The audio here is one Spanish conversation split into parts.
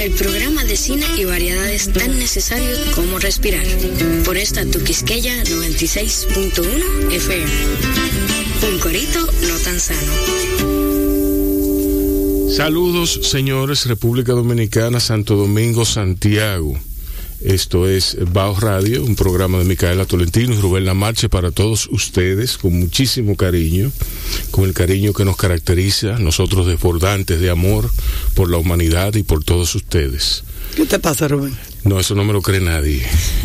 El programa de cine y variedades tan necesarios como respirar. Por esta tu Quisqueya 96.1 FM. Un corito no tan sano. Saludos, señores, República Dominicana, Santo Domingo, Santiago. Esto es Bajo Radio, un programa de Micaela Tolentino y Rubén Lamarche para todos ustedes, con muchísimo cariño, con el cariño que nos caracteriza, nosotros desbordantes de amor por la humanidad y por todos ustedes. ¿Qué te pasa, Rubén? No, eso no me lo cree nadie.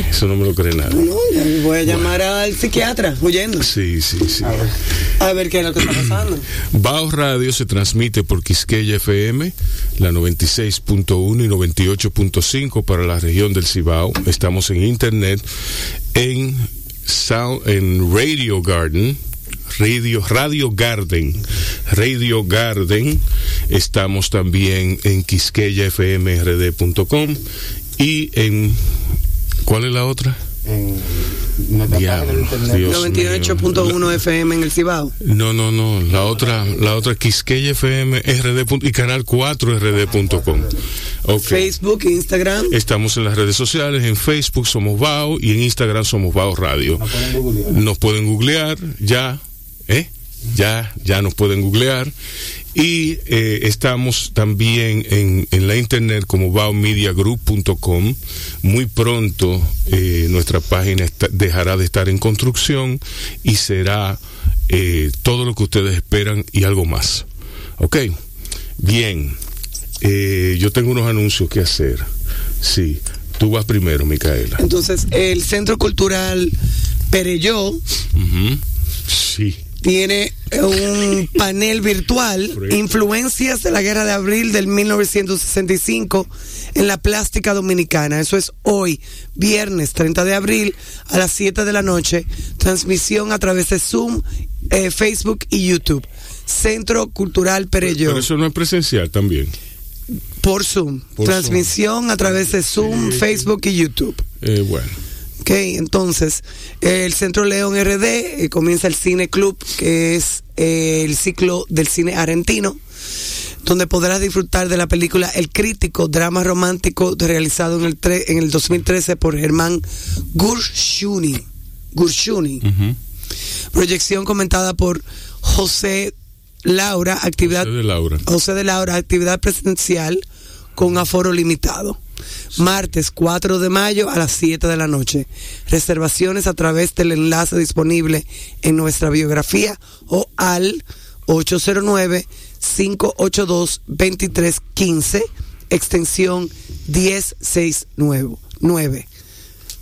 Eso no me lo cree nadie. No, voy a llamar al psiquiatra, huyendo. Sí, sí, sí. A ver. qué es lo que está pasando. Bajo Radio se transmite por Quisqueya FM, la 96.1 y 98.5 para la región del Cibao. Estamos en internet en, Sound, en Radio Garden. Radio, Radio Garden, Radio Garden. Estamos también en quisqueyafmrd.com y en ¿cuál es la otra? En 98.1 FM en el Cibao. No, no, no, la otra, la otra Quisqueya FM RD y canal 4 rd.com. Facebook, Instagram. Estamos en las redes sociales, en Facebook somos Bao y en Instagram somos Bao Radio. Nos pueden googlear, ya, ¿eh? Ya, ya nos pueden googlear y eh, estamos también en, en, la internet como baomediagroup.com. Muy pronto eh, nuestra página dejará de estar en construcción y será eh, todo lo que ustedes esperan y algo más. Ok, bien. yo tengo unos anuncios que hacer. Sí, tú vas primero, Micaela. Entonces, el Centro Cultural Pereyó. Sí tiene un panel virtual, Influencias de la Guerra de Abril del 1965 en la plástica dominicana. Eso es hoy, viernes 30 de abril a las 7 de la noche. Transmisión a través de Zoom, eh, Facebook y YouTube. Centro Cultural Pereyó. Pero, eso no es presencial también. Por Zoom. Transmisión a través de Zoom, Facebook y YouTube. Eh, bueno. Ok, entonces, el Centro León RD eh, comienza el Cine Club, que es eh, el ciclo del cine argentino, donde podrás disfrutar de la película El Crítico, drama romántico realizado en el, en el 2013 por Germán Gurshuni. Gurshuni. Proyección comentada por José Laura, actividad. José de Laura. José de Laura, actividad presidencial con aforo limitado martes 4 de mayo a las 7 de la noche. Reservaciones a través del enlace disponible en nuestra biografía o al 809-582-2315, extensión 1069.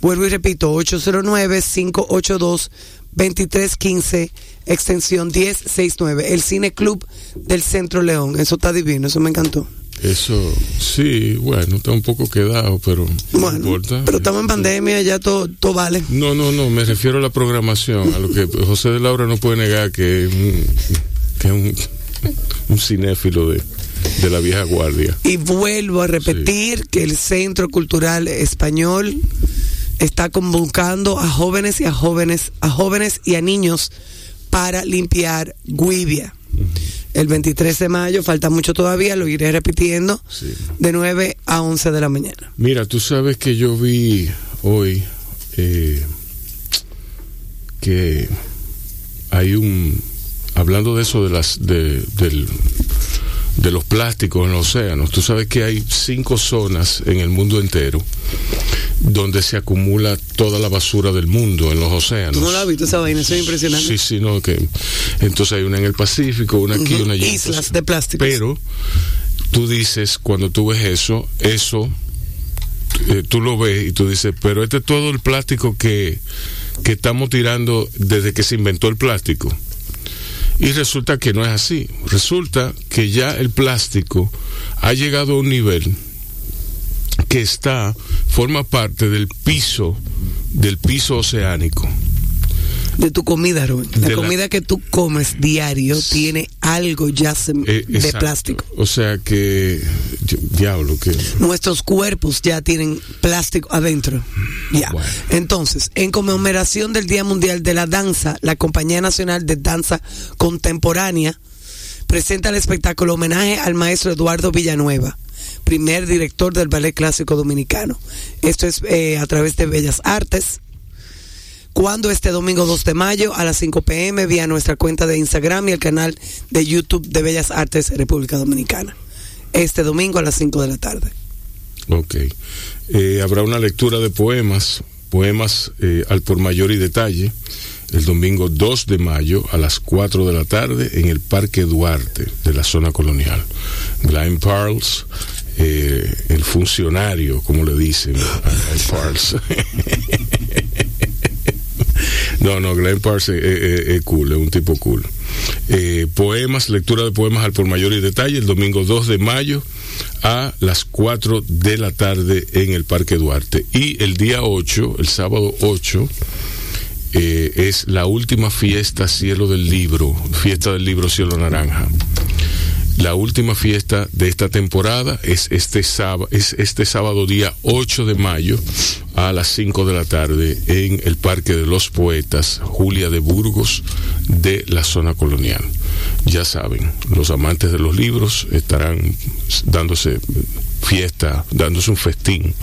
Vuelvo y repito, 809-582-2315, extensión 1069. El Cine Club del Centro León. Eso está divino, eso me encantó. Eso, sí, bueno, está un poco quedado, pero no importa. Pero estamos en pandemia, ya todo, todo vale. No, no, no, me refiero a la programación, a lo que José de Laura no puede negar que es un, que un, cinéfilo de, de, la vieja guardia. Y vuelvo a repetir que el Centro Cultural Español está convocando a jóvenes y a jóvenes, a jóvenes y a niños para limpiar Guivia el 23 de mayo, falta mucho todavía, lo iré repitiendo, de 9 a 11 de la mañana. Mira, tú sabes que yo vi hoy eh, que hay un, hablando de eso de las, de, del, de los plásticos en los océanos, tú sabes que hay cinco zonas en el mundo entero donde se acumula toda la basura del mundo en los océanos. no la has visto esa vaina? Eso es impresionante. Sí, sí, no, que entonces hay una en el Pacífico, una aquí, una allá. Islas de plástico. Pero tú dices, cuando tú ves eso, eso, eh, tú lo ves y tú dices, pero este es todo el plástico que, que estamos tirando desde que se inventó el plástico. Y resulta que no es así. Resulta que ya el plástico ha llegado a un nivel que está, forma parte del piso, del piso oceánico. De tu comida, Rubén. La comida que tú comes diario tiene algo ya eh, de plástico. O sea que, diablo, que... Nuestros cuerpos ya tienen plástico adentro. Ya. Entonces, en conmemoración del Día Mundial de la Danza, la Compañía Nacional de Danza Contemporánea presenta el espectáculo homenaje al maestro Eduardo Villanueva primer director del Ballet Clásico Dominicano. Esto es eh, a través de Bellas Artes. Cuando este domingo 2 de mayo a las 5 pm vía nuestra cuenta de Instagram y el canal de YouTube de Bellas Artes República Dominicana. Este domingo a las 5 de la tarde. Ok. Eh, habrá una lectura de poemas, poemas eh, al por mayor y detalle, el domingo 2 de mayo a las 4 de la tarde en el Parque Duarte de la zona colonial. Glenn Parles, eh, el funcionario, como le dicen a Parles. No, no, Glenn Parsons es, cool, es un tipo cool. Eh, poemas, lectura de poemas al por mayor y detalle, el domingo 2 de mayo a las 4 de la tarde en el Parque Duarte. Y el día 8, el sábado 8, eh, es la última fiesta Cielo del Libro, fiesta del libro Cielo Naranja. La última fiesta de esta temporada es este sábado, es este sábado día 8 de mayo a las 5 de la tarde en el Parque de los Poetas Julia de Burgos de la zona colonial. Ya saben, los amantes de los libros estarán dándose fiesta, dándose un festín.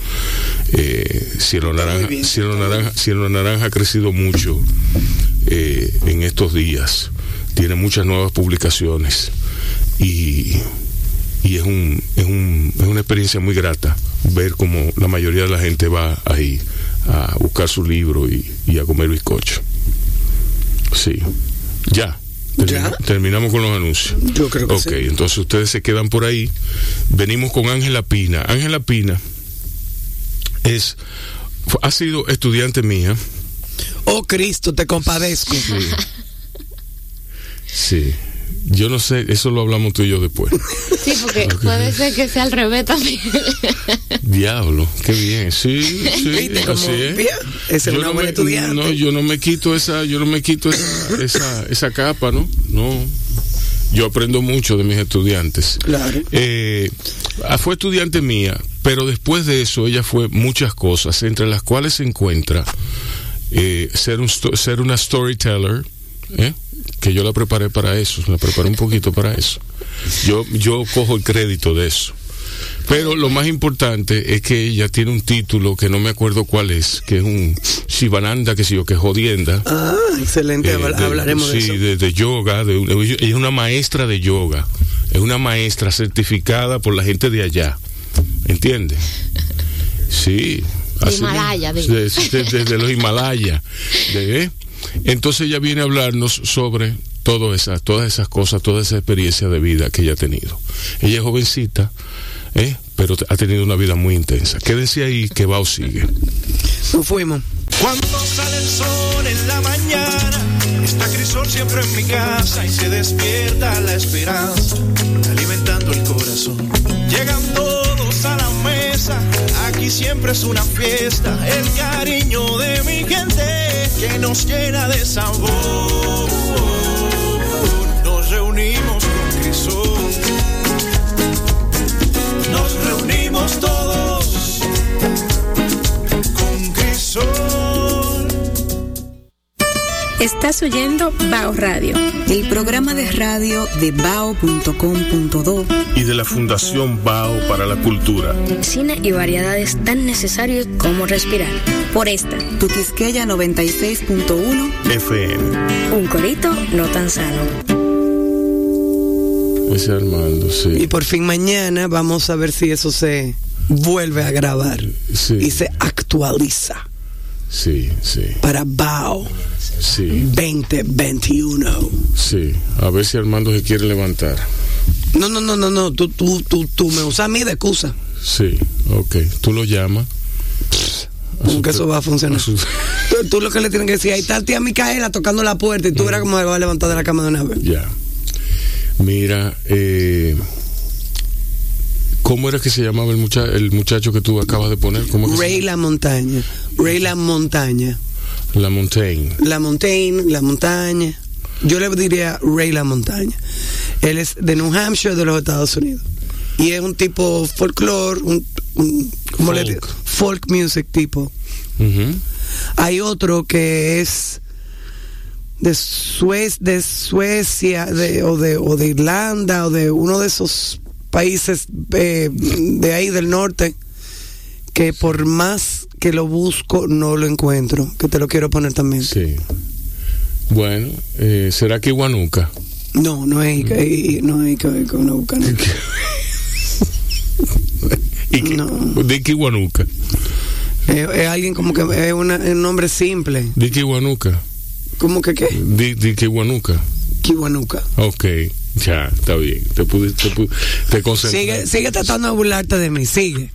Eh, Cielo, Naranja, Cielo, Naranja, Cielo Naranja ha crecido mucho eh, en estos días. Tiene muchas nuevas publicaciones y, y es, un, es, un, es una experiencia muy grata ver como la mayoría de la gente va ahí a buscar su libro y, y a comer bizcocho. Sí, ya. ¿Ya? Terminamos con los anuncios. Yo creo que Ok, sí. entonces ustedes se quedan por ahí. Venimos con Ángela Pina. Ángela Pina es ha sido estudiante mía. Oh Cristo, te compadezco. Sí. Sí. Yo no sé, eso lo hablamos tú y yo después. Sí, porque puede ser que sea al revés también. Diablo, qué bien. Sí, sí, ¿Viste cómo así es. es Yo una no buena me- estudiante. No, yo no me quito esa, yo no me quito esa, esa, esa capa, ¿no? No. Yo aprendo mucho de mis estudiantes. Claro. Eh, fue estudiante mía, pero después de eso ella fue muchas cosas, entre las cuales se encuentra eh, ser, un, ser una storyteller, ¿eh? Que yo la preparé para eso, la preparé un poquito para eso. Yo, yo cojo el crédito de eso. Pero lo más importante es que ella tiene un título que no me acuerdo cuál es, que es un Shivananda, que sé yo, que es jodienda. Ah, excelente. Eh, de- Hablaremos de sí, eso. De, de yoga. De, un- ella es una maestra de yoga. Es una maestra certificada por la gente de allá. ¿Entiendes? Sí. De así Himalaya, mismo. digo. De, de- de- de los Himalayas. De- ¿eh? Entonces ella viene a hablarnos sobre todo esa, todas esas cosas, toda esa experiencia de vida que ella ha tenido. Ella es jovencita, ¿eh? pero ha tenido una vida muy intensa. Quédense ahí que va o sigue. Nos fuimos. Cuando sale el sol en la mañana, está Crisol siempre en mi casa y se despierta la esperanza, alimentando el corazón. Llegan todos a la mesa, aquí siempre es una fiesta, el cariño de mi gente que nos llena de sabor. Nos reunimos con Crisol, nos reunimos todos con Crisol. Estás oyendo Bao Radio. El programa de radio de bao.com.do Y de la Fundación Bao para la Cultura. Cine y variedades tan necesarios como respirar. Por esta, Tu Quisqueya 96.1 FM. Un corito no tan sano. Ese Armando, Y sí. por fin mañana vamos a ver si eso se vuelve a grabar Sí. y se actualiza Sí, sí, para BAO sí, 2021. sí. A ver si Armando se quiere levantar. No, no, no, no, no. Tú, tú, tú, tú me usas a mí de excusa. Sí, ok. Tú lo llamas. ¿Cómo que eso va a funcionar? a su- Tú, tú lo que le tienes que decir, ahí está tía Micaela tocando la puerta y tú verás cómo se va a levantar de la cama de una vez. Ya. Mira, eh, ¿cómo era que se llamaba el, mucha el muchacho que tú acabas de poner? ¿Cómo Ray La Montaña. Ray La Montaña. La Montaigne. La Montagne, La Montaña. Yo le diría Ray La Montaña. Él es de New Hampshire, de los Estados Unidos. Y es un tipo folclore, un, un- ¿cómo le Folk. digo? Folk music tipo. Hay otro que es de, Suez, de Suecia de, o, de, o de Irlanda o de uno de esos países eh, de ahí del norte que por más que lo busco no lo encuentro, que te lo quiero poner también. Sí. Bueno, eh, ¿será que Iguanuca? No, no es Ica- i- no es Ica- Icanuca, no. ¿Y qué- No. ¿De qué Iguanuca? Es, es alguien como que es una- un nombre simple, ¿De qué Iguanuca? como que qué, ¿De, de qué Iguanuca? Kiwanuka. Ok, ya, está bien. Te pude, te, pude- te concentraste. Sigue, sigue tratando de burlarte de mí, sigue.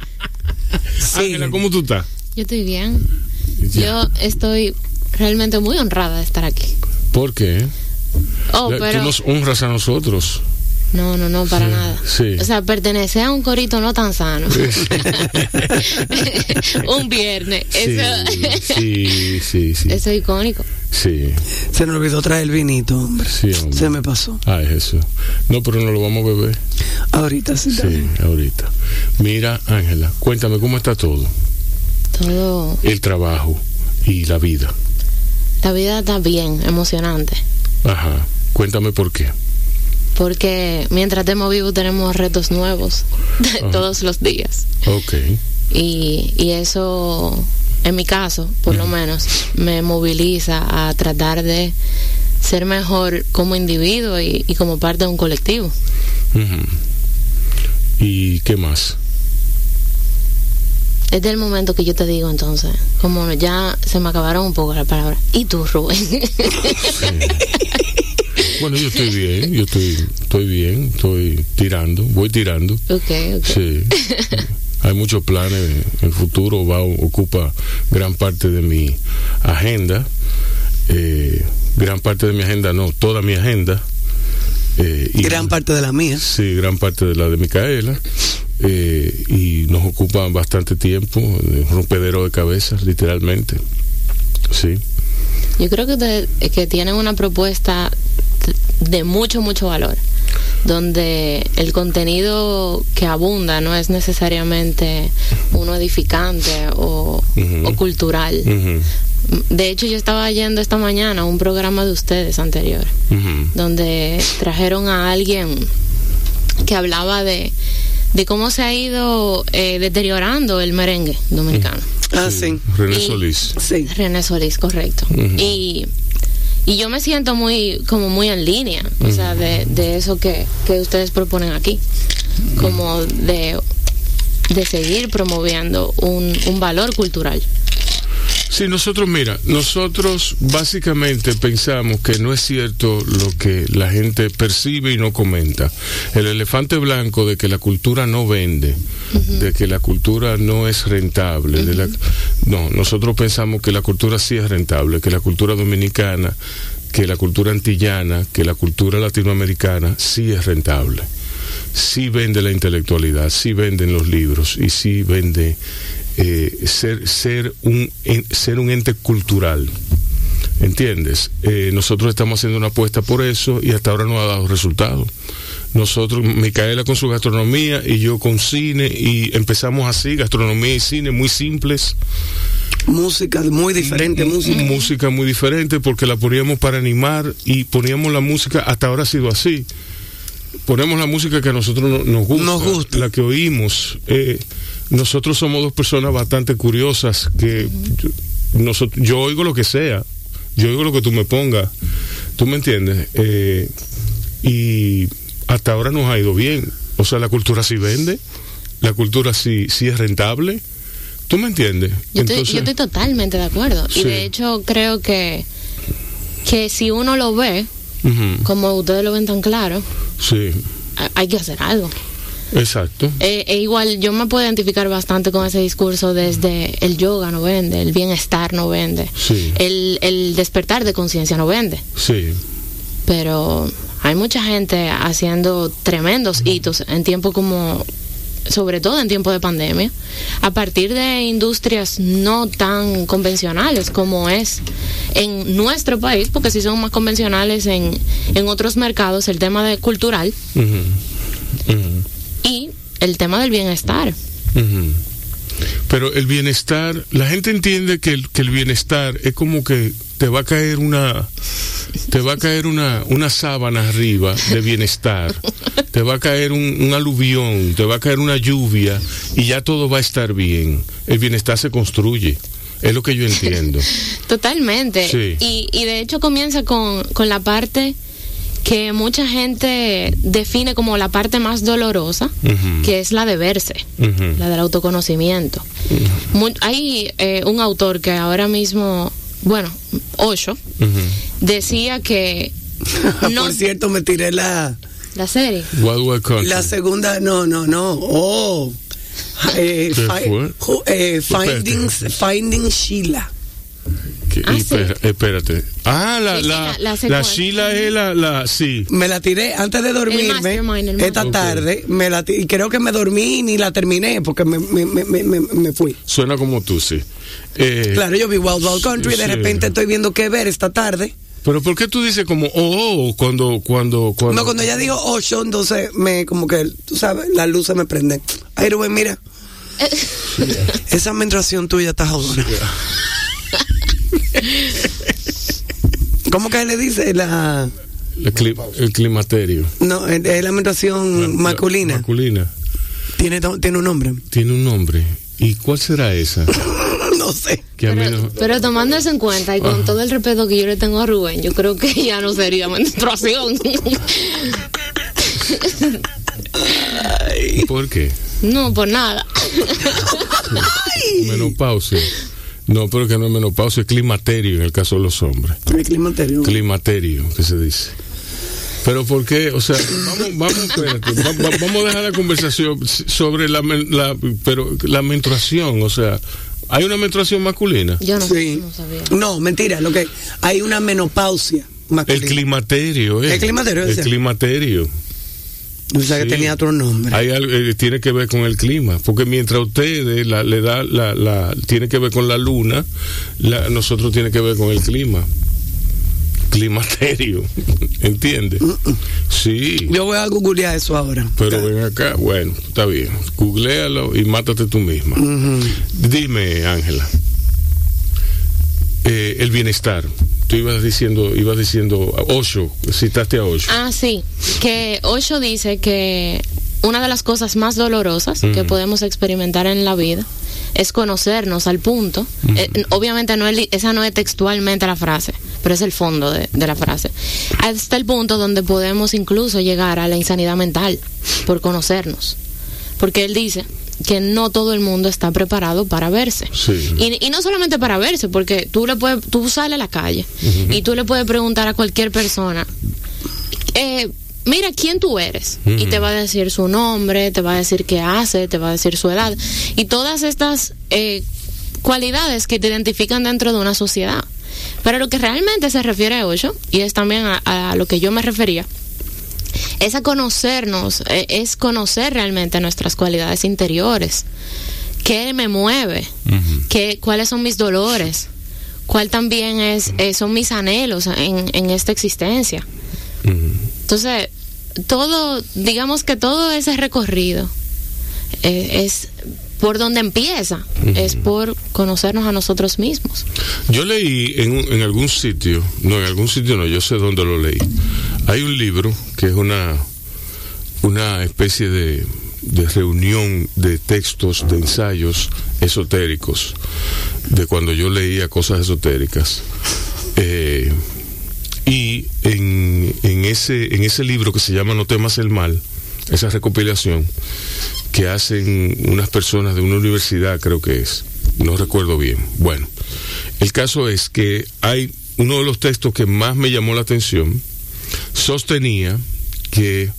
Sigue. Ángela, ¿cómo tú estás? Yo estoy bien. Ya. Yo estoy realmente muy honrada de estar aquí. ¿Por qué? Oh, Ya, pero Tú nos honras a nosotros. no, no, no, para Sí, nada. sí. O sea, pertenece a un corito no tan sano. un viernes. Eso, Sí, sí, sí. eso es icónico. Sí, Se nos olvidó traer el vinito, hombre. sí, hombre. Se me pasó. Ay, Jesús. No, pero no lo vamos a beber. Ahorita sí. Sí, ahorita. Mira, Ángela, cuéntame cómo está todo. Todo. El trabajo y la vida. La vida está bien, emocionante. Ajá. Cuéntame por qué. Porque mientras estemos vivos tenemos retos nuevos todos los días. Ok. Y, y eso, en mi caso, por lo menos, me moviliza a tratar de ser mejor como individuo y, y como parte de un colectivo. ¿Y qué más? Es el momento que yo te digo entonces, como ya se me acabaron un poco las palabras. ¿Y tú, Rubén? Bueno, yo estoy bien, yo estoy, estoy bien, estoy tirando, voy tirando. ok, ok. Sí. Hay muchos planes. El futuro va ocupa gran parte de mi agenda. Eh, gran parte de mi agenda, no, toda mi agenda. Eh, y- Gran parte de la mía. Sí, gran parte de la de Micaela. Eh, y nos ocupa bastante tiempo, eh, rompedero de cabezas, literalmente. Sí. Yo creo que, ustedes- que tienen una propuesta de mucho, mucho valor, donde el contenido que abunda no es necesariamente uno edificante o, cultural. De hecho, yo estaba yendo esta mañana a un programa de ustedes anterior, donde trajeron a alguien que hablaba de, de cómo se ha ido eh, deteriorando el merengue dominicano. Ah, sí. René Y- Solís. Sí. René Solís, correcto. Y y yo me siento muy como muy en línea o sea de, de eso que, que ustedes proponen aquí. Como de de seguir promoviendo un, un valor cultural Sí, nosotros, mira, nosotros básicamente pensamos que no es cierto lo que la gente percibe y no comenta. El elefante blanco de que la cultura no vende, de que la cultura no es rentable. de la- no, nosotros pensamos que la cultura sí es rentable, que la cultura dominicana, que la cultura antillana, que la cultura latinoamericana sí es rentable. Sí vende la intelectualidad, sí venden los libros y sí vende eh, ser, ser, un, ser un ente cultural. ¿Entiendes? Eh, nosotros estamos haciendo una apuesta por eso y hasta ahora no ha dado resultado. Nosotros, Micaela con su gastronomía y yo con cine y empezamos así, gastronomía y cine muy simples. Música muy diferente, música. Música muy diferente porque la poníamos para animar y poníamos la música, hasta ahora ha sido así. Ponemos la música que a nosotros no- nos gusta, Nos gusta. la que oímos. Eh, nosotros somos dos personas bastante curiosas que yo, nosotros, yo oigo lo que sea, yo oigo lo que tú me pongas, ¿tú me entiendes? Eh, y hasta ahora nos ha ido bien. O sea, la cultura sí vende, la cultura sí, sí es rentable. ¿Tú me entiendes? yo estoy, Entonces- yo estoy totalmente de acuerdo Sí. y de hecho creo que que si uno lo ve como ustedes lo ven tan claro sí, hay que hacer algo exacto. Eh, e igual yo me puedo identificar bastante con ese discurso desde el yoga no vende, el bienestar no vende, Sí. el, el despertar de conciencia no vende, Sí, pero hay mucha gente haciendo tremendos hitos en tiempo como, sobre todo en tiempo de pandemia, a partir de industrias no tan convencionales como es en nuestro país, porque si son más convencionales en, en otros mercados, el tema de cultural. Y el tema del bienestar. Pero el bienestar, la gente entiende que el, que el bienestar es como que te va a caer una te va a caer una, una sábana arriba de bienestar, te va a caer un, un aluvión, te va a caer una lluvia y ya todo va a estar bien. El bienestar se construye. Es lo que yo entiendo. Totalmente. Sí. Y, y de hecho comienza con, con la parte que mucha gente define como la parte más dolorosa, que es la de verse, la del autoconocimiento. Mu- hay eh, un autor que ahora mismo, bueno, Osho, decía que no, Por cierto, me tiré la, la serie. Wild Wild Country. la segunda. No, no, no. Oh. Eh, eh, findings. Finding Sheila. Que- Ah, sí. espera- espérate. Ah, la, Sí, la, la- la la. Sheila es la, la, sí. Me la tiré antes de dormirme. mastermind, el esta tarde. Me la y creo que me dormí ni la terminé porque me, me, me, me, me- me fui. Suena como tú, sí. Eh, Claro, yo vi Wild Wild Country y de sí. repente estoy viendo qué ver esta tarde. Pero ¿por qué tú dices como, oh, oh, cuando, cuando, cuando... No, cuando ella dijo Osho, entonces me, como que, tú sabes, las luces me prenden. Ay, Rubén, mira. Esa menstruación tuya está jodona. ¿Cómo que le dice? La, El, cli- el climaterio. no, es es la menstruación La- masculina. Masculina. Tiene, tiene un nombre. Tiene un nombre. ¿Y cuál será esa? No sé. Pero, no- pero tomando eso en cuenta y con Ajá. todo el respeto que yo le tengo a Rubén, yo creo que ya no sería menstruación. ¿Por qué? no, por nada. Menopausia. No, pero que no es menopausia, es climaterio en el caso de los hombres. El climaterio. Climaterio, que se dice. Pero ¿por qué? O sea, vamos, vamos, espérate, va- va- vamos a dejar la conversación sobre la, men- la, pero la menstruación, o sea, ¿hay una menstruación masculina? Yo no, Sí. no sabía. No, mentira, lo que hay una menopausia El masculina. climaterio, ¿eh? El climaterio, El climaterio. O sea, que tenía otro nombre. Hay algo, eh, tiene que ver con el clima, porque mientras ustedes la, le da la, la tiene que ver con la luna, la- nosotros tiene que ver con el clima. Climaterio, ¿entiendes? Sí. Yo voy a googlear eso ahora. Pero ven acá, bueno, está bien. Googlealo y mátate tú misma. Dime, Ángela. Eh, el bienestar. Tú ibas diciendo, ibas diciendo, Osho, citaste a Osho. Ah, sí, que Osho dice que una de las cosas más dolorosas que podemos experimentar en la vida es conocernos al punto. eh, obviamente no es, esa no es textualmente la frase, pero es el fondo de, de la frase. Hasta el punto donde podemos incluso llegar a la insanidad mental por conocernos. Porque él dice que no todo el mundo está preparado para verse. Sí. Y, y no solamente para verse, porque tú le puedes, tú sales a la calle y tú le puedes preguntar a cualquier persona, eh, mira quién tú eres. Y te va a decir su nombre, te va a decir qué hace, te va a decir su edad. Y todas estas eh, cualidades que te identifican dentro de una sociedad. Pero lo que realmente se refiere a Osho, y es también a, a lo que yo me refería, es a conocernos, eh, es conocer realmente nuestras cualidades interiores. ¿Qué me mueve? ¿Qué, ¿Cuáles son mis dolores? ¿Cuál también es, eh, son mis anhelos en, en esta existencia? Entonces, todo, digamos que todo ese recorrido eh, es por donde empieza, es por conocernos a nosotros mismos. Yo leí en, en algún sitio, no, en algún sitio no, yo sé dónde lo leí. Hay un libro que es una, una especie de, de reunión de textos, de ensayos esotéricos, de cuando yo leía cosas esotéricas. Eh, y en, en, ese, en ese libro que se llama No temas el mal, esa recopilación, que hacen unas personas de una universidad, creo que es, no recuerdo bien. Bueno, el caso es que hay uno de los textos que más me llamó la atención, sostenía que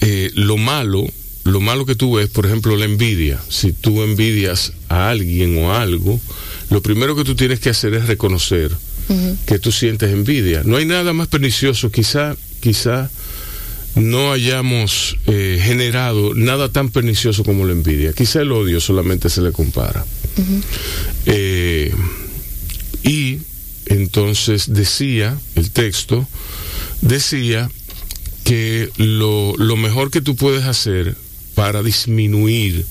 eh, lo malo, lo malo que tú ves, por ejemplo, la envidia, si tú envidias a alguien o a algo, lo primero que tú tienes que hacer es reconocer que tú sientes envidia. No hay nada más pernicioso, quizá, quizá no hayamos eh, generado nada tan pernicioso como la envidia. Quizá el odio solamente se le compara. Eh, y entonces decía, el texto, decía que lo, lo mejor que tú puedes hacer para disminuir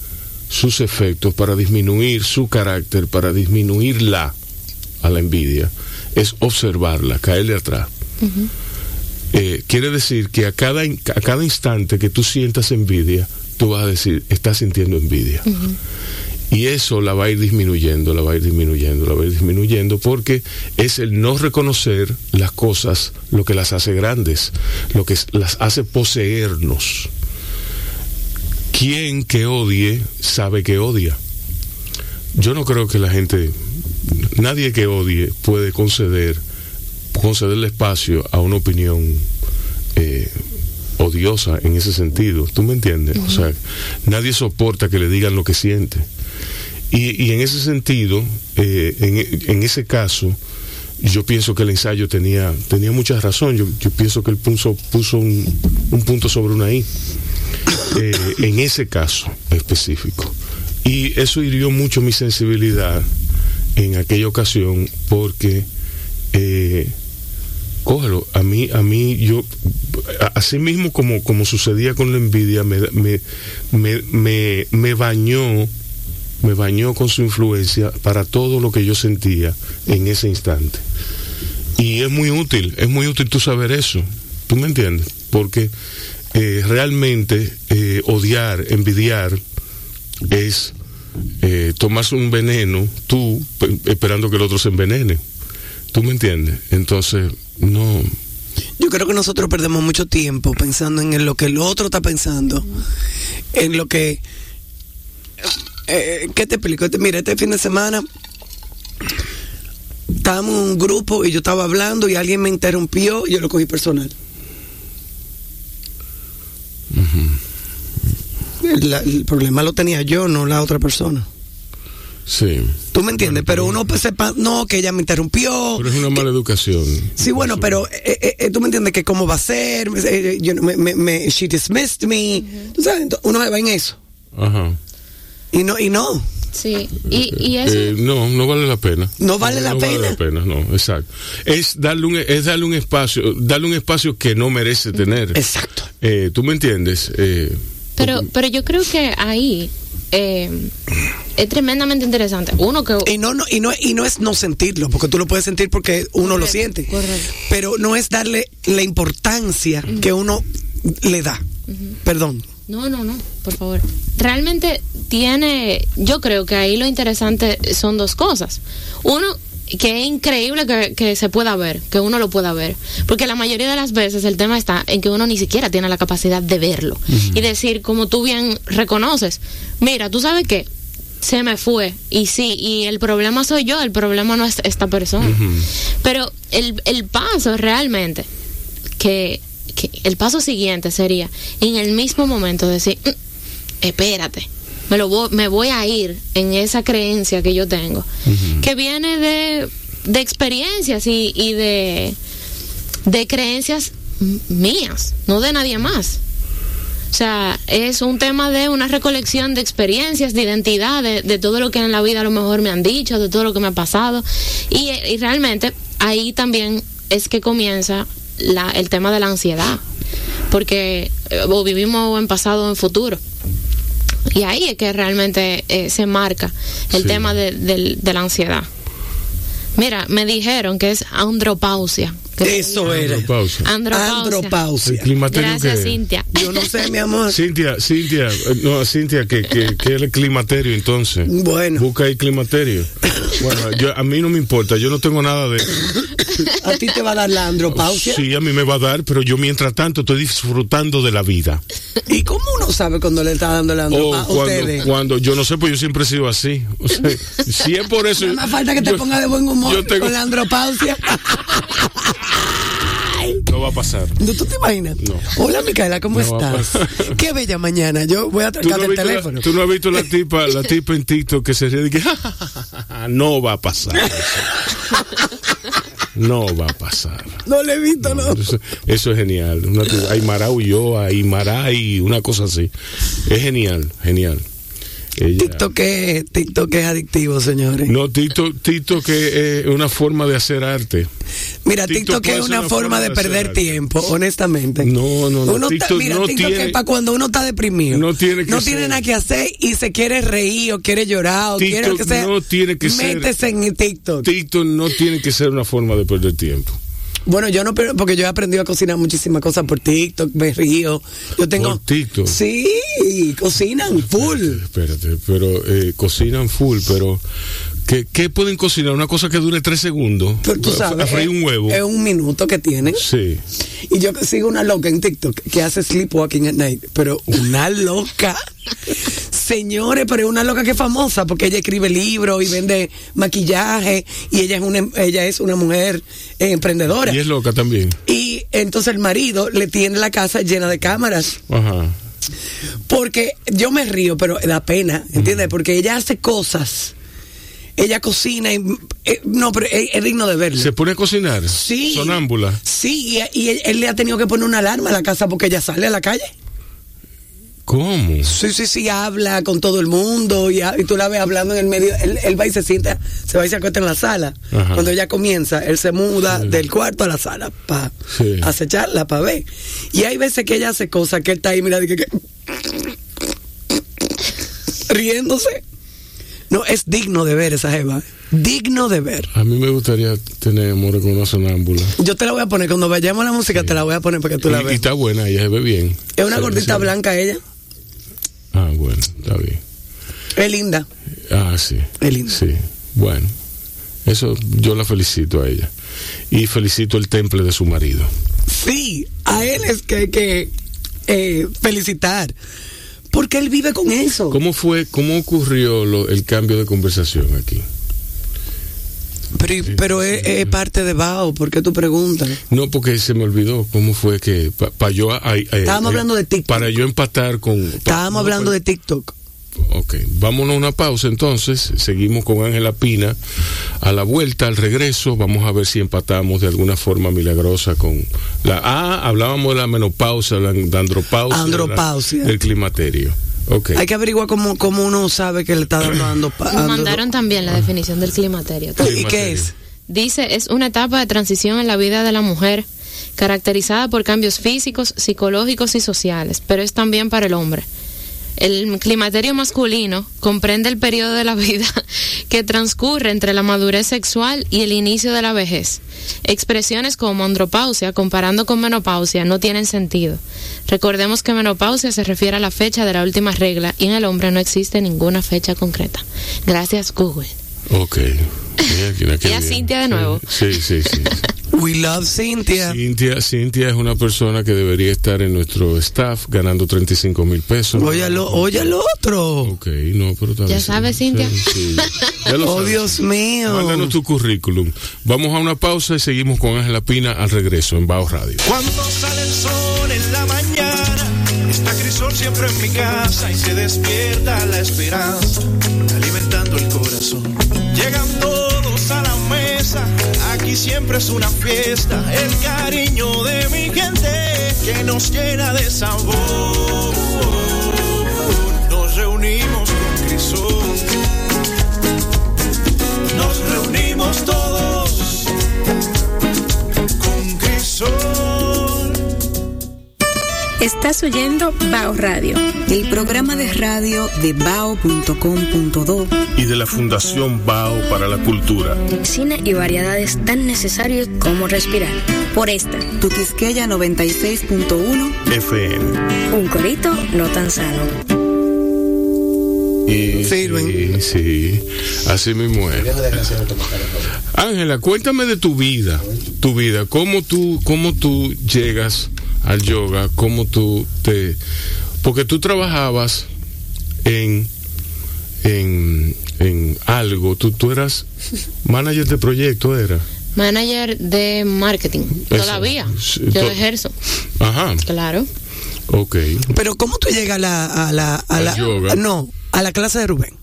sus efectos, para disminuir su carácter, para disminuirla a la envidia, es observarla, caerle atrás. Eh, quiere decir que a cada, a cada instante que tú sientas envidia, tú vas a decir, estás sintiendo envidia. Y eso la va a ir disminuyendo, la va a ir disminuyendo, la va a ir disminuyendo, porque es el no reconocer las cosas lo que las hace grandes, lo que las hace poseernos. Quien que odie sabe que odia. Yo no creo que la gente, nadie que odie puede conceder, concederle espacio a una opinión eh, odiosa en ese sentido. ¿Tú me entiendes? O sea, nadie soporta que le digan lo que siente. Y, y en ese sentido, eh, en, ese caso, yo pienso que el ensayo tenía, tenía mucha razón. Yo, yo pienso que él puso, puso un, un punto sobre una I. eh, en ese caso específico. Y eso hirió mucho mi sensibilidad en aquella ocasión porque, eh, cógelo, a mí, a mí, yo, así mismo como, como sucedía con la envidia, me, me, me, me bañó, me bañó con su influencia para todo lo que yo sentía en ese instante. Y es muy útil, es muy útil tú saber eso. ¿Tú me entiendes? Porque eh, realmente eh, odiar, envidiar, es eh, tomarse un veneno, tú pe- esperando que el otro se envenene. ¿Tú me entiendes? Entonces, no. Yo creo que nosotros perdemos mucho tiempo pensando en lo que el otro está pensando, en lo que... Eh, ¿Qué te explico? Este- Mira, este fin de semana estábamos en un grupo y yo estaba hablando y alguien me interrumpió y yo lo cogí personal. el, la- el problema lo tenía yo, no la otra persona. Sí. ¿Tú me entiendes? Pero uno pues, sepa, no, que ella me interrumpió. Pero es una mala educación. Sí, bueno, pero eh, eh, eh, tú me entiendes que cómo va a ser, eh, yo me, me, me- she dismissed me, tú sabes, Entonces, uno se va en eso. Ajá. Y no, y no. Sí, y, y eso... Eh, no, no vale la pena. No vale la vale pena. la pena, no, exacto. Es darle un, es darle un espacio, darle un espacio que no merece tener. Exacto. Eh, ¿Tú me entiendes? Eh, Pero, pero yo creo que ahí eh, es tremendamente interesante. Uno que... Y no, no, y no, y no es no sentirlo, porque tú lo puedes sentir porque uno lo siente. correcto. Pero no es darle la importancia que uno le da. Perdón. No, no, no, por favor. Realmente tiene, yo creo que ahí lo interesante son dos cosas. Uno, que es increíble que, que se pueda ver, que uno lo pueda ver. Porque la mayoría de las veces el tema está en que uno ni siquiera tiene la capacidad de verlo. Y decir, como tú bien reconoces, mira, tú sabes qué, se me fue. Y sí, y el problema soy yo, el problema no es esta persona. Pero el, el paso realmente que, que el paso siguiente sería en el mismo momento decir, "Mm, espérate, me, lo voy, me voy a ir en esa creencia que yo tengo, que viene de, de experiencias y, y de, de creencias mías, no de nadie más. O sea, es un tema de una recolección de experiencias, de identidad, de, de todo lo que en la vida a lo mejor me han dicho, de todo lo que me ha pasado. Y, y realmente ahí también es que comienza la, el tema de la ansiedad. Porque eh, o vivimos en pasado o en futuro. Y ahí es que realmente eh, se marca el Sí. tema de, de la ansiedad. Mira, me dijeron que es andropausia. Eso era. Andropausia. ¿El Andropausia. climaterio Gracias? Cintia. Yo no sé, mi amor. Cintia, Cintia, eh, no, Cintia, que, que, que es el climaterio entonces. Bueno. Busca ahí climaterio. Bueno, yo, a mí no me importa, yo no tengo nada de... A ti te va a dar la andropausia. Sí, a mí me va a dar, pero yo mientras tanto estoy disfrutando de la vida. ¿Y cómo uno sabe cuando le está dando la andropausia? cuando, ustedes. cuando, yo no sé, pues yo siempre he sido así. O sea, si es por eso... Nada más falta que te yo- ponga de buen humor yo tengo- con la andropausia. No va a pasar. ¿No, ¿Tú te imaginas? No. Hola, Micaela, ¿cómo No estás? Qué bella mañana. Yo voy a ¿Tú tratar no, el teléfono. la, tú no has visto la tipa, la tipa en TikTok que se ríe de que "Ja, ja, ja, ja, ja". no va a pasar. No va a pasar. No le he visto, no. Eso, eso es genial. Una, Aymara huyó, Aymara y una cosa así. Es genial, genial. Ella- TikTok es, TikTok es adictivo, señores. No, Tito que es una forma de hacer arte. Mira, TikTok TikTok es una forma de perder arte. tiempo, honestamente. No, no, no. Uno TikTok mira, no TikTok tiene- es para cuando uno está deprimido. No tiene que No tiene nada que hacer y se quiere reír o quiere llorar o quiere que TikTok sea. no tiene que ser- Métese en el TikTok. TikTok no tiene que ser una forma de perder tiempo. Bueno, yo no, pero- porque yo he aprendido a cocinar muchísimas cosas por TikTok, me río. Yo tengo. Por TikTok. Sí, cocinan full. Espérate, pero eh, cocinan full, pero ¿qué, qué pueden cocinar? Una cosa que dure tres segundos. Tú sabes. A freír es- un huevo. Es un minuto que tienen. Sí. Y yo sigo una loca en TikTok que hace sleepwalking at night, pero una loca. Señores, pero es una loca que es famosa porque ella escribe libros y vende maquillaje y ella es una ella es una mujer eh, emprendedora. Y es loca también. Y entonces el marido le tiene la casa llena de cámaras. Ajá. Porque yo me río, pero da pena, ¿entiendes? Porque ella hace cosas. Ella cocina y. eh, no, pero es, es digno de verlo. ¿Se pone a cocinar? Sí. Sonámbula. Sí, y, y él, él le ha tenido que poner una alarma a la casa porque ella sale a la calle. ¿Cómo? Sí, sí, sí, habla con todo el mundo y, tú la ves hablando en el medio. Él, él va y se sienta, se va y se acuesta en la sala. Ajá. Cuando ella comienza, él se muda del cuarto a la sala para Sí. acecharla, para ver. Y hay veces que ella hace cosas que él está ahí, mira, de que- que- riéndose. No, es digno de ver esa jeva. Digno de ver. A mí me gustaría tener amor con una sonámbula. Yo te la voy a poner, cuando vayamos a la música, te la voy a poner para que tú la Y, y veas. está buena, ella se ve bien. Es una gordita blanca ella. Ah, bueno, está bien. Es linda. Ah, sí. Es linda. Sí, bueno. Eso yo la felicito a ella. Y felicito el temple de su marido. Sí, a él es que hay que eh, felicitar. Porque él vive con eso. ¿Cómo fue, cómo ocurrió lo- el cambio de conversación aquí? Pero, pero es, es parte de Bao, ¿por qué tú preguntas? No, porque se me olvidó cómo fue que para yo a- a- Estábamos eh, hablando de TikTok. para yo empatar con Estábamos no, hablando de TikTok. Ok, vámonos a una pausa entonces, seguimos con Ángela Pina. A la vuelta, al regreso, vamos a ver si empatamos de alguna forma milagrosa con la... Ah, hablábamos de la menopausia, la de andropausia. Andropausia. la- del climaterio. Ok. Hay que averiguar cómo, cómo uno sabe que le está dando ando, pa- Nos ando- mandaron también la definición del climaterio. ¿Y qué es? Dice, es una etapa de transición en la vida de la mujer caracterizada por cambios físicos, psicológicos y sociales, pero es también para el hombre. El climaterio masculino comprende el periodo de la vida que transcurre entre la madurez sexual y el inicio de la vejez. Expresiones como andropausia comparando con menopausia no tienen sentido. Recordemos que menopausia se refiere a la fecha de la última regla y en el hombre no existe ninguna fecha concreta. Gracias Google. Ok. Mira, mira. Cintia de nuevo. Sí, sí, sí. We love Cynthia. Cintia, Cintia es una persona que debería estar en nuestro staff ganando 35 mil pesos. Oye al, oye al otro. Ok, no, pero tal Ya sabes, Cintia. Sí, sí. Ya lo Oh, sabes. Dios mío. Mándanos tu currículum. Vamos a una pausa y seguimos con Ángela Pina al regreso en Bajo Radio. Cuando sale el sol en la mañana, está Crisol siempre en mi casa y se despierta la esperanza, aquí siempre es una fiesta, el cariño de mi gente que nos llena de sabor. Nos reunimos con Crisol, nos reunimos todos Estás oyendo Bao Radio. El programa de radio de bao.com.do Y de la Fundación Bao para la Cultura. Cine y variedades tan necesarios como respirar. Por esta. Tu Quisqueya 96.1 FM. Un corito no tan sano. Sirven. Sí, sí. Así mismo es. Ángela, cuéntame de tu vida. Tu vida. ¿Cómo tú, cómo tú llegas al yoga? ¿Cómo tú te. Porque tú trabajabas en. En, en algo, tú, tú eras manager de proyecto, era. Manager de marketing. Eso. Todavía. Sí, Yo to- ejerzo. Ajá, Claro. ok. Pero ¿cómo tú llegas a la, a la, a Al la- yoga. no, a la clase de Rubén?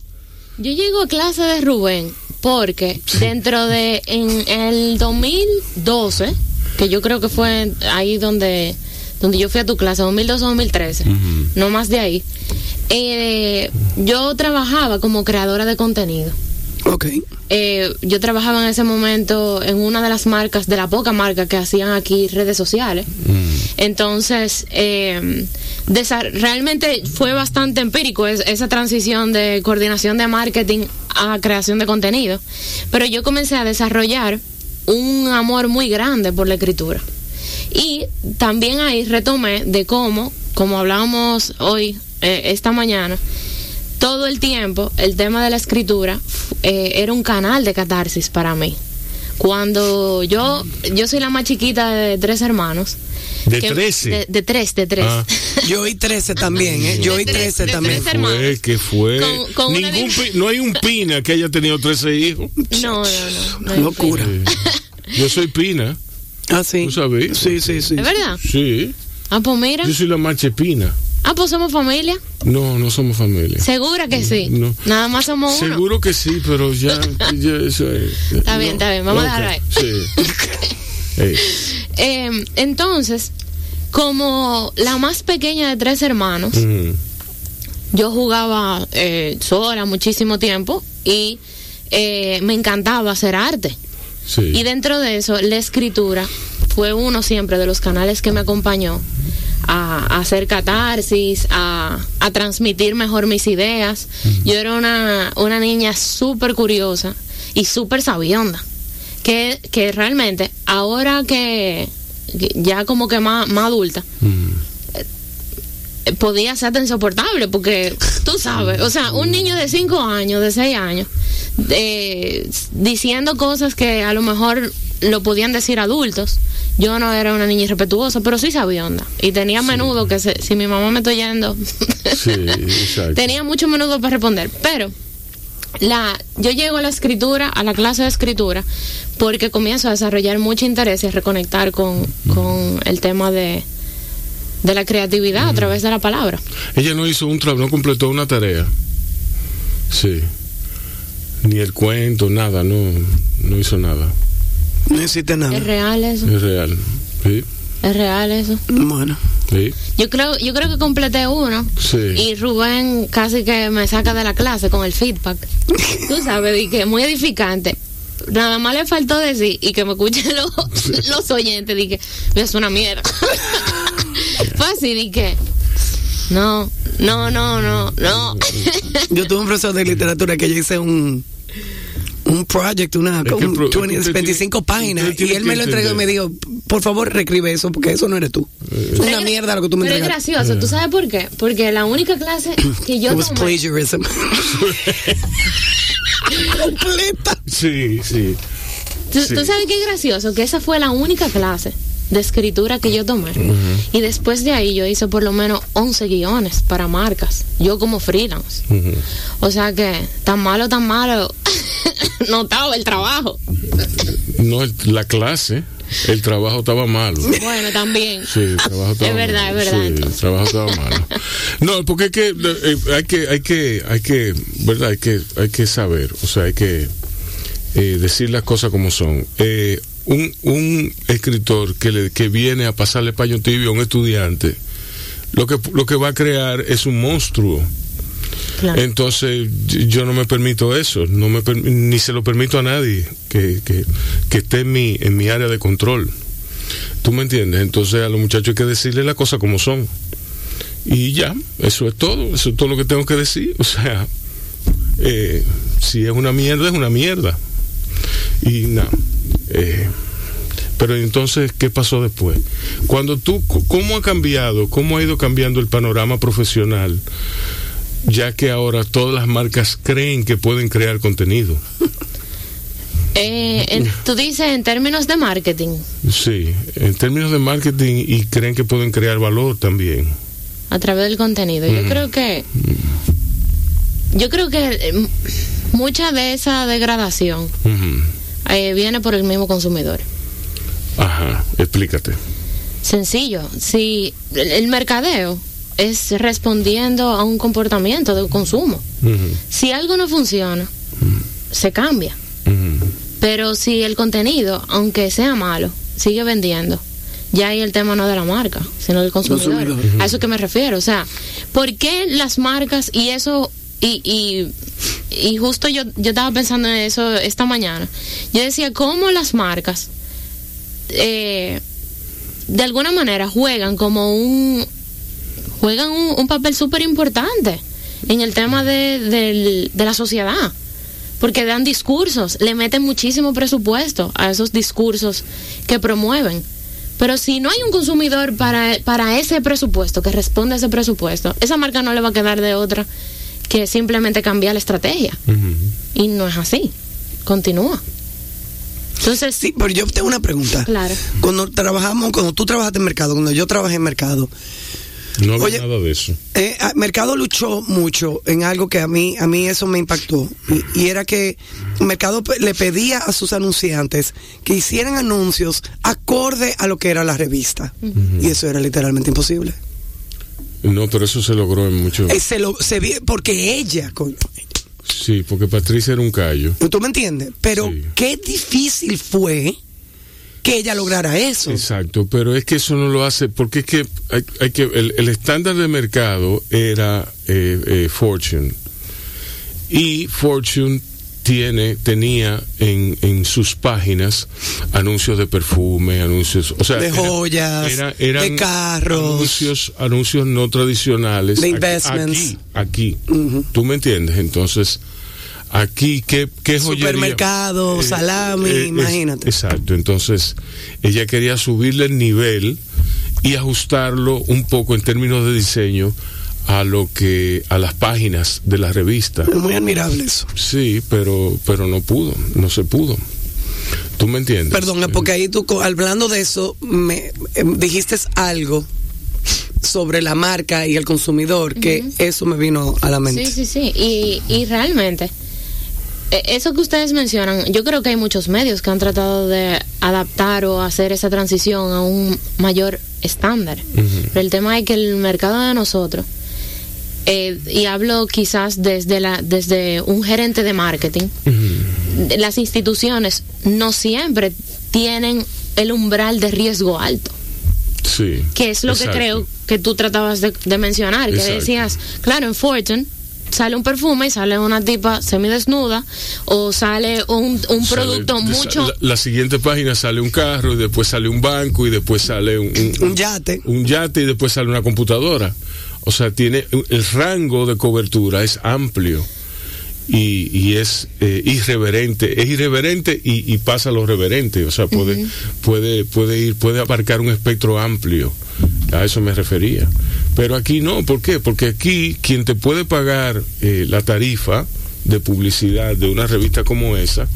Yo llego a clase de Rubén porque dentro de en el 2012, que yo creo que fue ahí donde donde yo fui a tu clase, 2012-2013, no más de ahí, eh, yo trabajaba como creadora de contenido. Ok. Eh, yo trabajaba en ese momento en una de las marcas, de la poca marca que hacían aquí redes sociales. Entonces, eh, realmente fue bastante empírico es- esa transición de coordinación de marketing a creación de contenido. Pero yo comencé a desarrollar un amor muy grande por la escritura. Y también ahí retomé de cómo, como hablábamos hoy, eh, esta mañana, todo el tiempo el tema de la escritura eh, era un canal de catarsis para mí. Cuando yo, yo soy la más chiquita de tres hermanos. ¿De que- 13? De, de tres, de tres. Ah. Yo oí 13 también, ¿eh? Yo oí De tres- 13 de también. hermanos. Fue, que fue. Con- con una Ningún pi- no hay un pina que haya tenido 13 hijos. No, no, no. Locura. Yo soy pina. Ah, sí. ¿Tú sabías? Sí, sí, sí. ¿Es verdad? Sí. Ah, pues mira. Yo soy la más chepina. Ah, pues somos familia. No, no somos familia. Segura que sí. No. Nada más somos uno. Seguro que sí, pero ya, ya eso es- Está bien, está bien, vamos a dejarlo ahí. Sí. Ey, Eh, entonces, como la más pequeña de tres hermanos, mm, yo jugaba eh, sola muchísimo tiempo y eh, me encantaba hacer arte. Sí. Y dentro de eso, la escritura fue uno siempre de los canales que me acompañó a, a hacer catarsis, a, a transmitir mejor mis ideas. Yo era una, una niña súper curiosa y súper sabionda. Que, que realmente, ahora que, que ya como que más, más adulta, eh, podía ser tan insoportable porque tú sabes, o sea, un niño de 5 años, de 6 años, eh, diciendo cosas que a lo mejor lo podían decir adultos. Yo no era una niña irrespetuosa, pero sí sabía onda. Y tenía menudo que se- si mi mamá me está Sí, exacto. tenía mucho menudo para responder. Pero la, yo llego a la escritura, a la clase de escritura, porque comienzo a desarrollar mucho interés y a reconectar con, con el tema de, de la creatividad a través de la palabra. Ella no hizo un trabajo, no completó una tarea. Sí. Ni el cuento, nada, no, no hizo nada. No ¿Es nada. real eso? Es real. Sí, ¿Es real eso? Bueno. sí, Yo creo, yo creo que completé uno. sí. Y Rubén casi que me saca de la clase con el feedback. Tú sabes, di que muy edificante. Nada más le faltó decir y que me escuchen los, los oyentes. Dije, es una mierda. Fue así, di que. No, no, no, no, no. Yo tuve un profesor de literatura que yo hice un un project, una que un pro- 20, usted 25 tiene- páginas usted y él me lo entregó y me dijo, por favor, reescribe eso porque eso no eres tú. Es una mierda lo que tú me Pero es entregaste. gracioso. ¿Tú sabes por qué? Porque la única clase que yo It was tomé. plagiarism. Completa. Sí, sí. ¿Tú, Sí. tú sabes qué es gracioso? Que esa fue la única clase de escritura que yo tomé. Y después de ahí yo hice por lo menos 11 guiones para marcas. Yo como freelance. O sea que tan malo, tan malo, no estaba el trabajo. No, el- la clase, el trabajo estaba malo. Bueno, también. Sí, el trabajo estaba Es verdad, malo. es verdad, Sí, el trabajo estaba malo. No, porque es que eh, hay que, hay que, hay que, verdad, hay que, hay que saber, o sea, hay que eh, decir las cosas como son. Eh, un, un escritor que le, que viene a pasarle paño tibio a un estudiante, lo que, lo que va a crear es un monstruo. Claro. Entonces yo- no me permito eso, no me ni se lo permito a nadie que, que, que esté en mi, en mi área de control. ¿Tú me entiendes? Entonces a los muchachos hay que decirles las cosas como son. Y ya, eso es todo, eso es todo lo que tengo que decir. O sea, eh, si es una mierda, es una mierda. Y nada. Eh, pero entonces, ¿qué pasó después? Cuando tú, ¿cómo ha cambiado, cómo ha ido cambiando el panorama profesional? ya que ahora todas las marcas creen que pueden crear contenido. Eh, en- tú dices en términos de marketing, Sí, en términos de marketing y creen que pueden crear valor también. a través del contenido. Yo creo que. Yo creo que eh, mucha de esa degradación. Eh, viene por el mismo consumidor. Ajá, explícate. Sencillo, si el, el mercadeo es respondiendo a un comportamiento de consumo. Si algo no funciona, se cambia. Pero si el contenido, aunque sea malo, sigue vendiendo, ya ahí el tema no de la marca, sino del consumidor. Consumidor. A eso que me refiero. O sea, ¿por qué las marcas y eso... Y, y, y justo yo, yo estaba pensando en eso esta mañana. Yo decía, ¿cómo las marcas eh, de alguna manera juegan como un... juegan un, papel súper importante en el tema de, de la sociedad? porque dan discursos, le meten muchísimo presupuesto a esos discursos que promueven. Pero si no hay un consumidor para, para ese presupuesto, que responde a ese presupuesto, esa marca no le va a quedar de otra que simplemente cambiar la estrategia. Y no es así. Continúa. Entonces, Sí, pero yo tengo una pregunta. Claro. Cuando trabajamos, cuando tú trabajaste en mercado, cuando yo trabajé en mercado, No había Oye, nada de eso. Eh, a- Mercado luchó mucho en algo que a mí, a mí eso me impactó. Y, y era que Mercado le pedía a sus anunciantes que hicieran anuncios acorde a lo que era la revista. Y eso era literalmente imposible. No, pero eso se logró en muchos. Eh, se lo, se vi- porque ella, coño, Sí, porque Patricia era un callo. ¿tú me entiendes? Pero Sí. qué difícil fue que ella lograra eso. Exacto, pero es que eso no lo hace, porque es que hay, hay que el, el estándar de mercado era eh, eh, Fortune y Fortune tiene tenía en, en sus páginas anuncios de perfume, anuncios, o sea, De era- joyas, de carros. anuncios, anuncios no tradicionales, De investments. aquí, aquí, tú me entiendes, entonces aquí qué qué joyería? Supermercado, salami, es- imagínate. Exacto, entonces ella quería subirle el nivel y ajustarlo un poco en términos de diseño a lo que a las páginas de la revista. Es muy admirable eso. Sí, pero pero no pudo, no se pudo. ¿Tú me entiendes? Perdón, porque ahí tú, co- hablando de eso, me eh, dijiste algo sobre la marca y el consumidor, que eso me vino a la mente. Sí, sí, sí. Y, y realmente, eh, eso que ustedes mencionan, yo creo que hay muchos medios que han tratado de adaptar o hacer esa transición a un mayor estándar. Pero el tema es que el mercado de nosotros, eh, y hablo quizás desde, la, desde un gerente de marketing, las instituciones no siempre tienen el umbral de riesgo alto Sí. que es lo exacto. que creo que tú tratabas de, de mencionar, que Exacto. decías, claro, en Fortune sale un perfume y sale una tipa semidesnuda o sale un, un Sale- producto mucho... La, la siguiente página sale un carro y después sale un banco y después sale un, un- Un yate. un yate y después sale una computadora. O sea, tiene el rango de cobertura es amplio y, y es eh, irreverente, es irreverente y, y pasa lo reverente. O sea, puede puede puede ir puede abarcar un espectro amplio. A eso me refería. Pero aquí no, ¿por qué? Porque aquí quien te puede pagar eh, la tarifa de publicidad de una revista como esa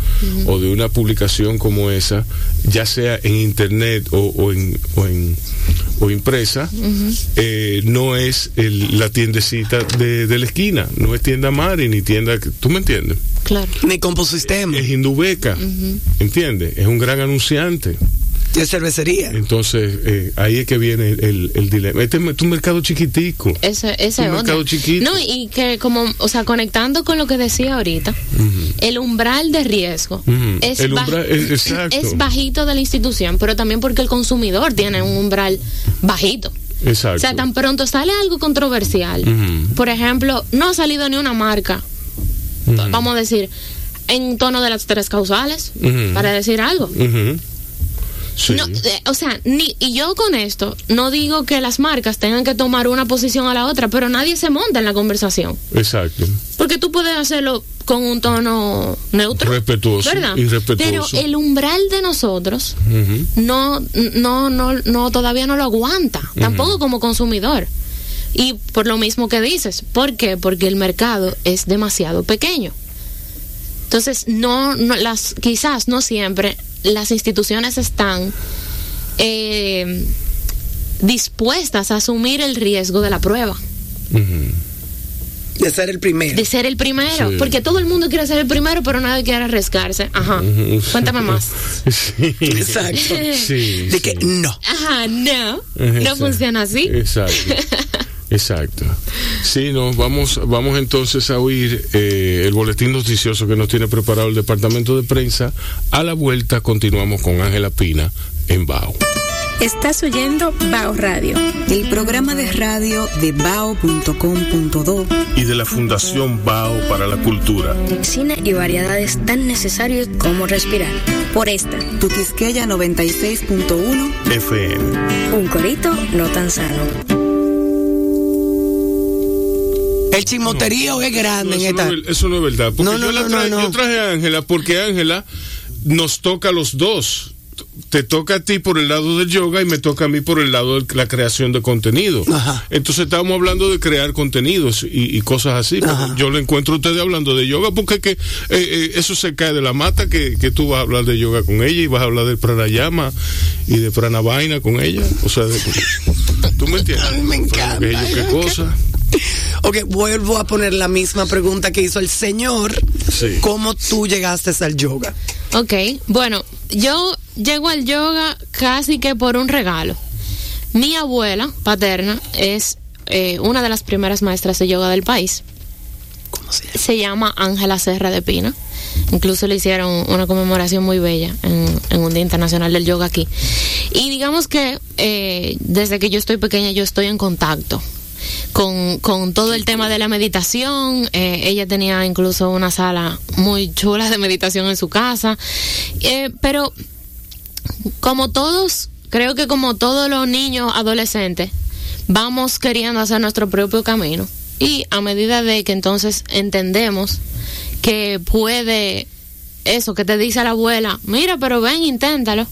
o de una publicación como esa, ya sea en internet o, o en, o, en, o impresa, eh, no es el- la tiendecita de, de la esquina, no es tienda Mari ni tienda, ¿tú me entiendes? Claro. Ni composistema, Es Indubeca, ¿entiendes? Es un gran anunciante. De cervecería. Entonces, eh, ahí es que viene el, el dilema. Este es un mercado chiquitico. Ese, ese Un onda. mercado chiquito. No, y que como, o sea, conectando con lo que decía ahorita, el umbral de riesgo es, El baj- umbral- es- exacto. es bajito de la institución, pero también porque el consumidor tiene un umbral bajito. Exacto. O sea, tan pronto sale algo controversial, por ejemplo, no ha salido ni una marca, vamos a decir, en tono de las tres causales, para decir algo. Sí. No, eh, o sea, ni, y yo con esto no digo que las marcas tengan que tomar una posición a la otra, pero nadie se monta en la conversación. Exacto. Porque tú puedes hacerlo con un tono neutro. Respetuoso ¿Verdad? y respetuoso. Pero el umbral de nosotros no, no, no, no, todavía no lo aguanta, tampoco como consumidor. Y por lo mismo que dices, ¿por qué? Porque el mercado es demasiado pequeño. Entonces, no, no las, quizás no siempre las instituciones están eh, dispuestas a asumir el riesgo de la prueba. De ser el primero. de ser el primero, Sí. porque todo el mundo quiere ser el primero, pero nadie quiere arriesgarse. Ajá. Ujú. Cuéntame más. Sí. Exacto. Sí. De que no. Ajá, no. No Exacto. funciona así. Exacto. Exacto. Sí, no, vamos, vamos entonces a oír eh, el boletín noticioso que nos tiene preparado el departamento de prensa. A la vuelta continuamos con Ángela Pina en Bao. Estás oyendo Bao Radio. El programa de radio de bao.com.do Y de la Fundación Bao para la Cultura. Cine y variedades tan necesarios como respirar. Por esta, Tu Quisqueya 96.1 FM. Un corito no tan sano. El chismoterío es grande No, en esta. no, eso no es verdad. Porque No, no, yo, la traje, yo traje a Ángela porque Ángela nos toca a los dos. Te toca a ti por el lado del yoga y me toca a mí por el lado de la creación de contenido. Ajá. Entonces estábamos hablando de crear contenidos y, y cosas así. yo le encuentro a ustedes hablando de yoga porque que, eh, eh, eso se cae de la mata que, que tú vas a hablar de yoga con ella y vas a hablar de pranayama y de pranavaina con ella. O sea, de- tú me entiendes. Me encanta, Qué, cosa. Ok, vuelvo a poner la misma pregunta que hizo el señor. Sí. ¿Cómo tú llegaste al yoga? Ok, bueno, yo llego al yoga casi que por un regalo. Mi abuela paterna es eh, una de las primeras maestras de yoga del país. ¿Cómo se llama? Se llama Ángela Serra de Pina. Incluso le hicieron una conmemoración muy bella en, en un Día Internacional del Yoga aquí. Y digamos que eh, desde que yo estoy pequeña yo estoy en contacto con, con todo el tema de la meditación. Eh, ella tenía incluso una sala muy chula de meditación en su casa. Eh, pero como todos, creo que como todos los niños adolescentes, vamos queriendo hacer nuestro propio camino. Y a medida de que entonces entendemos que puede eso que te dice la abuela, mira, pero ven, inténtalo.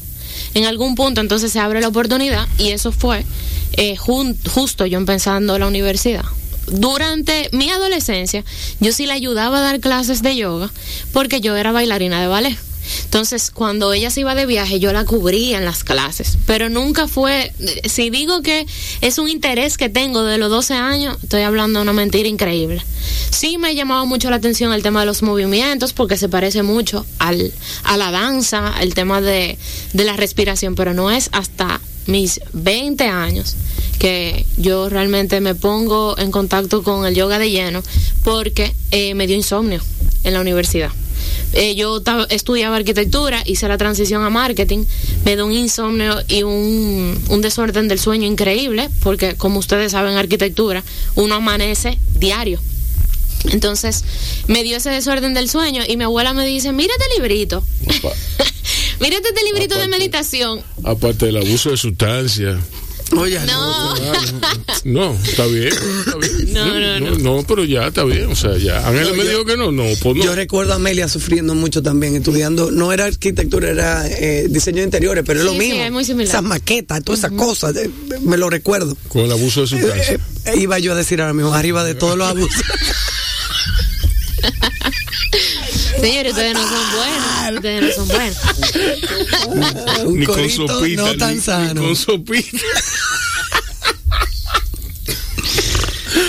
En algún punto entonces se abre la oportunidad y eso fue eh, justo yo empezando la universidad. Durante mi adolescencia yo sí le ayudaba a dar clases de yoga porque yo era bailarina de ballet. Entonces, cuando ella se iba de viaje, yo la cubría en las clases. Pero nunca fue, si digo que es un interés que tengo de los 12 años, estoy hablando de una mentira increíble. Sí me llamaba mucho la atención el tema de los movimientos, porque se parece mucho al, a la danza, el tema de, de la respiración, pero no es hasta mis 20 años que yo realmente me pongo en contacto con el yoga de lleno, porque eh, me dio insomnio en la universidad. Eh, yo estudiaba arquitectura, hice la transición a marketing, me dio un insomnio y un, un desorden del sueño increíble, porque como ustedes saben, arquitectura, uno amanece diario. Entonces, me dio ese desorden del sueño y mi abuela me dice, mírate el librito, mírate este librito de meditación. Aparte del abuso de sustancias. Oye, No, No, está bien. Está bien. No, no, no. no, pero ya está bien. O sea, ya. Ángela me yo- dijo que no. No, pues no. Yo recuerdo a Amelia sufriendo mucho también, estudiando, no era arquitectura, era eh, diseño de interiores, pero es lo sí, mismo. es muy similar. Esas maquetas, todas esas cosas, eh, me lo recuerdo. Con el abuso de Eh, sustancias. eh, iba yo a decir ahora mismo, arriba de todos los abusos. señores, ustedes no son buenos, ustedes no son buenos. Ni con sopita. no tan ni- sano. Ni con sopita.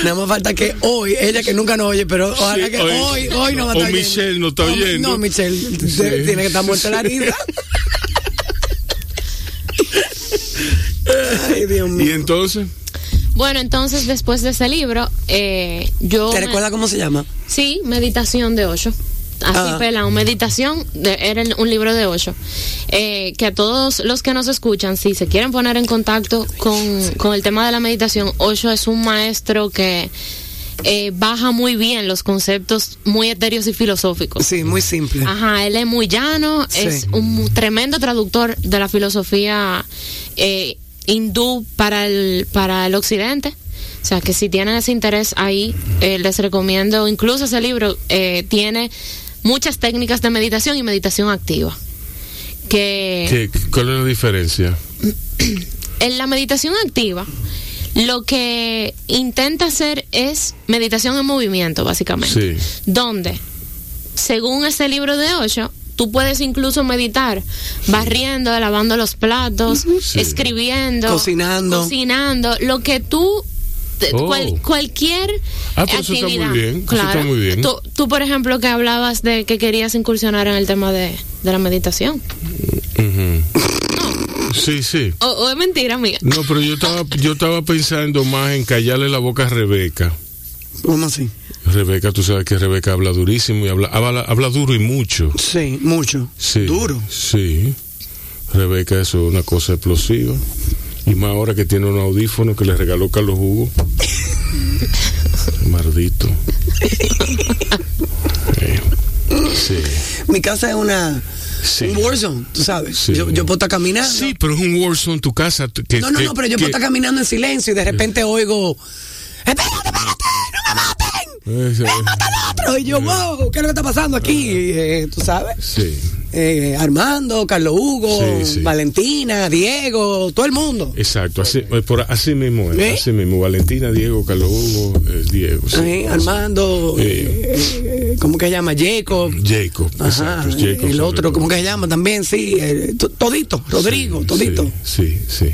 Nada más falta que hoy, ella que nunca nos oye, pero ojalá Sí, que hoy- hoy, hoy no va a o estar Michelle oyendo. no está oyendo. No, Michelle, Sí. tiene que estar muerta la risa. Ay, Dios Y mío. entonces, Bueno, entonces después de ese libro, eh, yo... ¿Te me- recuerdas cómo se llama? Sí, Meditación de Ocho. Así Ah. pelado, Meditación, de- era un libro de ocho. Eh, que a todos los que nos escuchan, si se quieren poner en contacto con, con el tema de la meditación, Ocho es un maestro que eh, baja muy bien los conceptos muy etéreos y filosóficos. Sí, muy simple. Ajá, él es muy llano, Sí. es un tremendo traductor de la filosofía eh, hindú para el, para el occidente. O sea, que si tienen ese interés ahí, eh, les recomiendo, incluso ese libro tiene muchas técnicas de meditación y meditación activa. Que ¿qué, ¿cuál es la diferencia? en la meditación activa, lo que intenta hacer es meditación en movimiento, básicamente. Sí. Donde, según ese libro de ocho, tú puedes incluso meditar barriendo, lavando los platos, Sí. escribiendo, Cocinando. cocinando, lo que tú Oh. cual- cualquier Ah, pero eso está muy actividad. bien, eso Claro. está muy bien. Tú, tú, por ejemplo, que hablabas de que querías incursionar en el tema de, de la meditación. Sí, sí. O, o es mentira, amiga. No, pero yo estaba, yo estaba pensando más en callarle la boca a Rebeca. ¿Cómo así? Rebeca, tú sabes que Rebeca habla durísimo y habla, habla, habla duro y mucho. Sí, mucho. Sí. Duro. Sí. Rebeca, eso es una cosa explosiva. Y más ahora que tiene un audífono que le regaló Carlos Hugo. Maldito. Eh, Sí. Mi casa es una Sí. un warzone, tú sabes. Sí. Yo, yo puedo estar caminando. Sí, pero es un Warzone tu casa. Que, no, no, que- no, pero yo que- puedo estar caminando en silencio y de repente oigo, espérate, espérate, no me maten. Ese- ¡Eh, mata al otro! Y yo, wow, ¿qué es lo que está pasando aquí? Eh, ¿Tú sabes? Sí, Eh, Armando, Carlos Hugo, Sí, sí. Valentina, Diego, todo el mundo. exacto. Así, eh, por, así mismo. ¿Eh? Así mismo. Valentina, Diego, Carlos Hugo, eh, Diego. sí. Armando, eh, ¿cómo que se llama? Jacob. Jacob. Ajá, exacto, Jacob el otro. ¿cómo que se llama? También, sí, eh, to- todito, Rodrigo, todito. Sí, sí.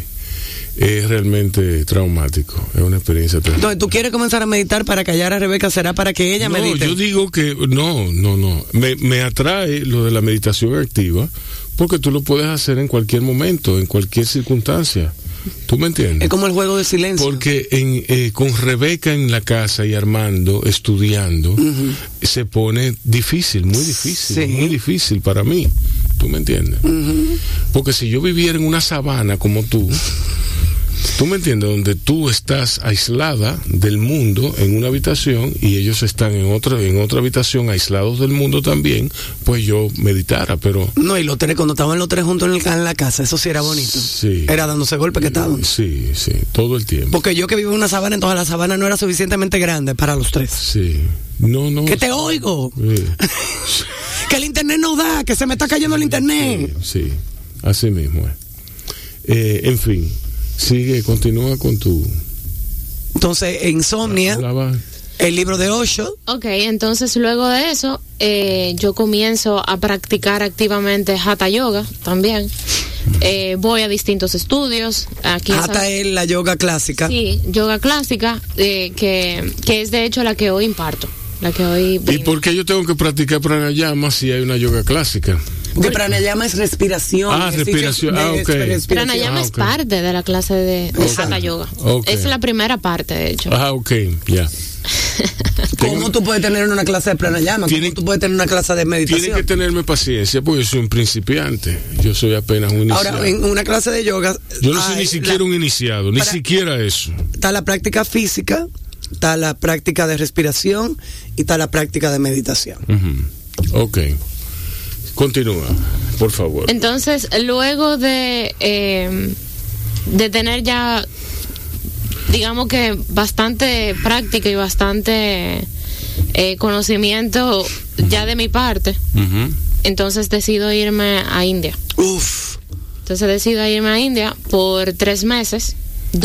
Es realmente traumático. Es una experiencia traumática. Entonces, ¿tú quieres comenzar a meditar para callar a Rebeca? ¿Será para que ella No, medite? yo digo que no, no, no. Me, me atrae lo de la meditación activa porque tú lo puedes hacer en cualquier momento, en cualquier circunstancia. ¿Tú me entiendes? Es como el juego de silencio. Porque en, eh, con Rebeca en la casa y Armando estudiando, se pone difícil, muy difícil, Sí. muy difícil para mí. ¿Tú me entiendes? Porque si yo viviera en una sabana como tú, tú me entiendes, donde tú estás aislada del mundo en una habitación y ellos están en otra, en otra habitación aislados del mundo también, pues yo meditara, pero No, y los tres, cuando estaban los tres juntos en, el- en la casa, eso sí era bonito. Sí. Era dándose golpe que estaban. sí, sí, todo el tiempo. Porque yo que vivo en una sabana, entonces la sabana no era suficientemente grande para los tres. Sí. No, no. Que te oigo. Sí. que el internet no da, que se me está cayendo el internet. Sí, sí, así mismo es. Eh, en fin, sigue, continúa con tu... Entonces, insomnia, Hablaba- el libro de Osho, Ok, entonces luego de eso, eh, yo comienzo a practicar activamente Hatha Yoga también. Eh, voy a distintos estudios. Aquí en hasta es la yoga clásica. Sí, yoga clásica, eh, que, que es de hecho la que hoy imparto. La que hoy. ¿Y por qué yo tengo que practicar pranayama si hay una yoga clásica? Porque pranayama es respiración. Ah, respiración. Ah, ok. respiración. Pranayama Ah, es parte de la clase de, de. Hatha Yoga. Ok. Es la primera parte, de hecho. Ah, ok, ya. ¿Cómo tú puedes tener una clase de pranayama? ¿Cómo tú puedes tener una clase de Tienen que meditación? tenerme paciencia porque yo soy un principiante. Yo soy apenas un iniciado. Ahora, en una clase de yoga. Yo no soy hay ni siquiera la- un iniciado, ni para- siquiera eso. Está la práctica física, está la práctica de respiración y está la práctica de meditación. Ujú. Ok. Continúa, por favor. Entonces, luego de, eh, de tener ya, digamos que bastante práctica y bastante eh, conocimiento ya de mi parte, entonces decido irme a India. Uf, Entonces decido irme a India por tres meses.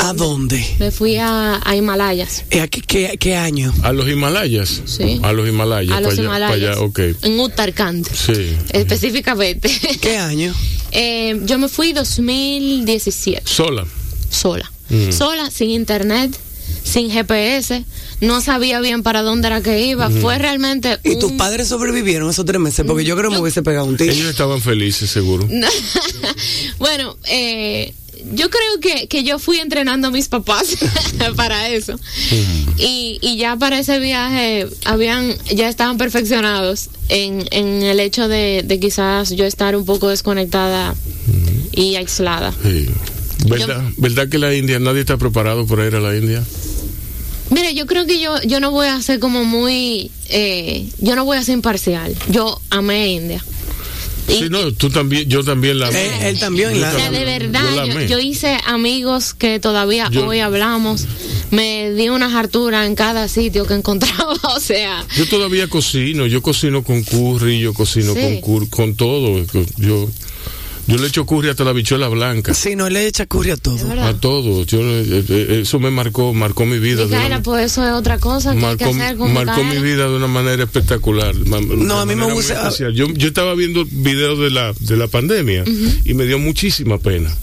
¿A dónde? Me fui a, a Himalayas. Eh, ¿Qué, qué, qué año? A los Himalayas. Sí. A los Himalayas. a los para allá, Himalayas. para allá, ok. En Uttarakhand. Sí. Específicamente. ¿Qué año? Eh, yo me fui 2017. Sola. sola. Mm. Sola, sin internet, sin GPS, no sabía bien para dónde era que iba. Fue realmente. ¿Y un- tus padres sobrevivieron esos tres meses? Porque yo creo que me hubiese pegado un tiro. Ellos estaban felices, seguro. bueno, eh, yo creo que, que yo fui entrenando a mis papás para eso. y, y ya para ese viaje habían, ya estaban perfeccionados en, en el hecho de, de quizás yo estar un poco desconectada y aislada. Sí. ¿Verdad, ¿Verdad que la India, nadie está preparado para ir a la India? Mire, yo creo que yo, yo no voy a ser como muy, eh, yo no voy a ser imparcial. Yo amé India. Sí, no, tú también, yo también la amé. Él- él también la- o sea, de yo verdad, yo, hice amigos que todavía Yo- hoy hablamos. Me di unas harturas en cada sitio que encontraba, o sea, Yo todavía cocino, yo cocino con curry, yo cocino Sí. con cur- con todo. Yo, yo le echo curry hasta la bichuela blanca. Sí, no le echa curry a todo. A todo. Yo, eh, eh, eso me marcó, marcó mi vida. Micaela, una- pues eso es otra cosa que hay que marcó, hacer con marcó mi vida de una manera espectacular. No, a mí me gusta-. Yo, yo estaba viendo videos de la, de la pandemia y me dio muchísima pena.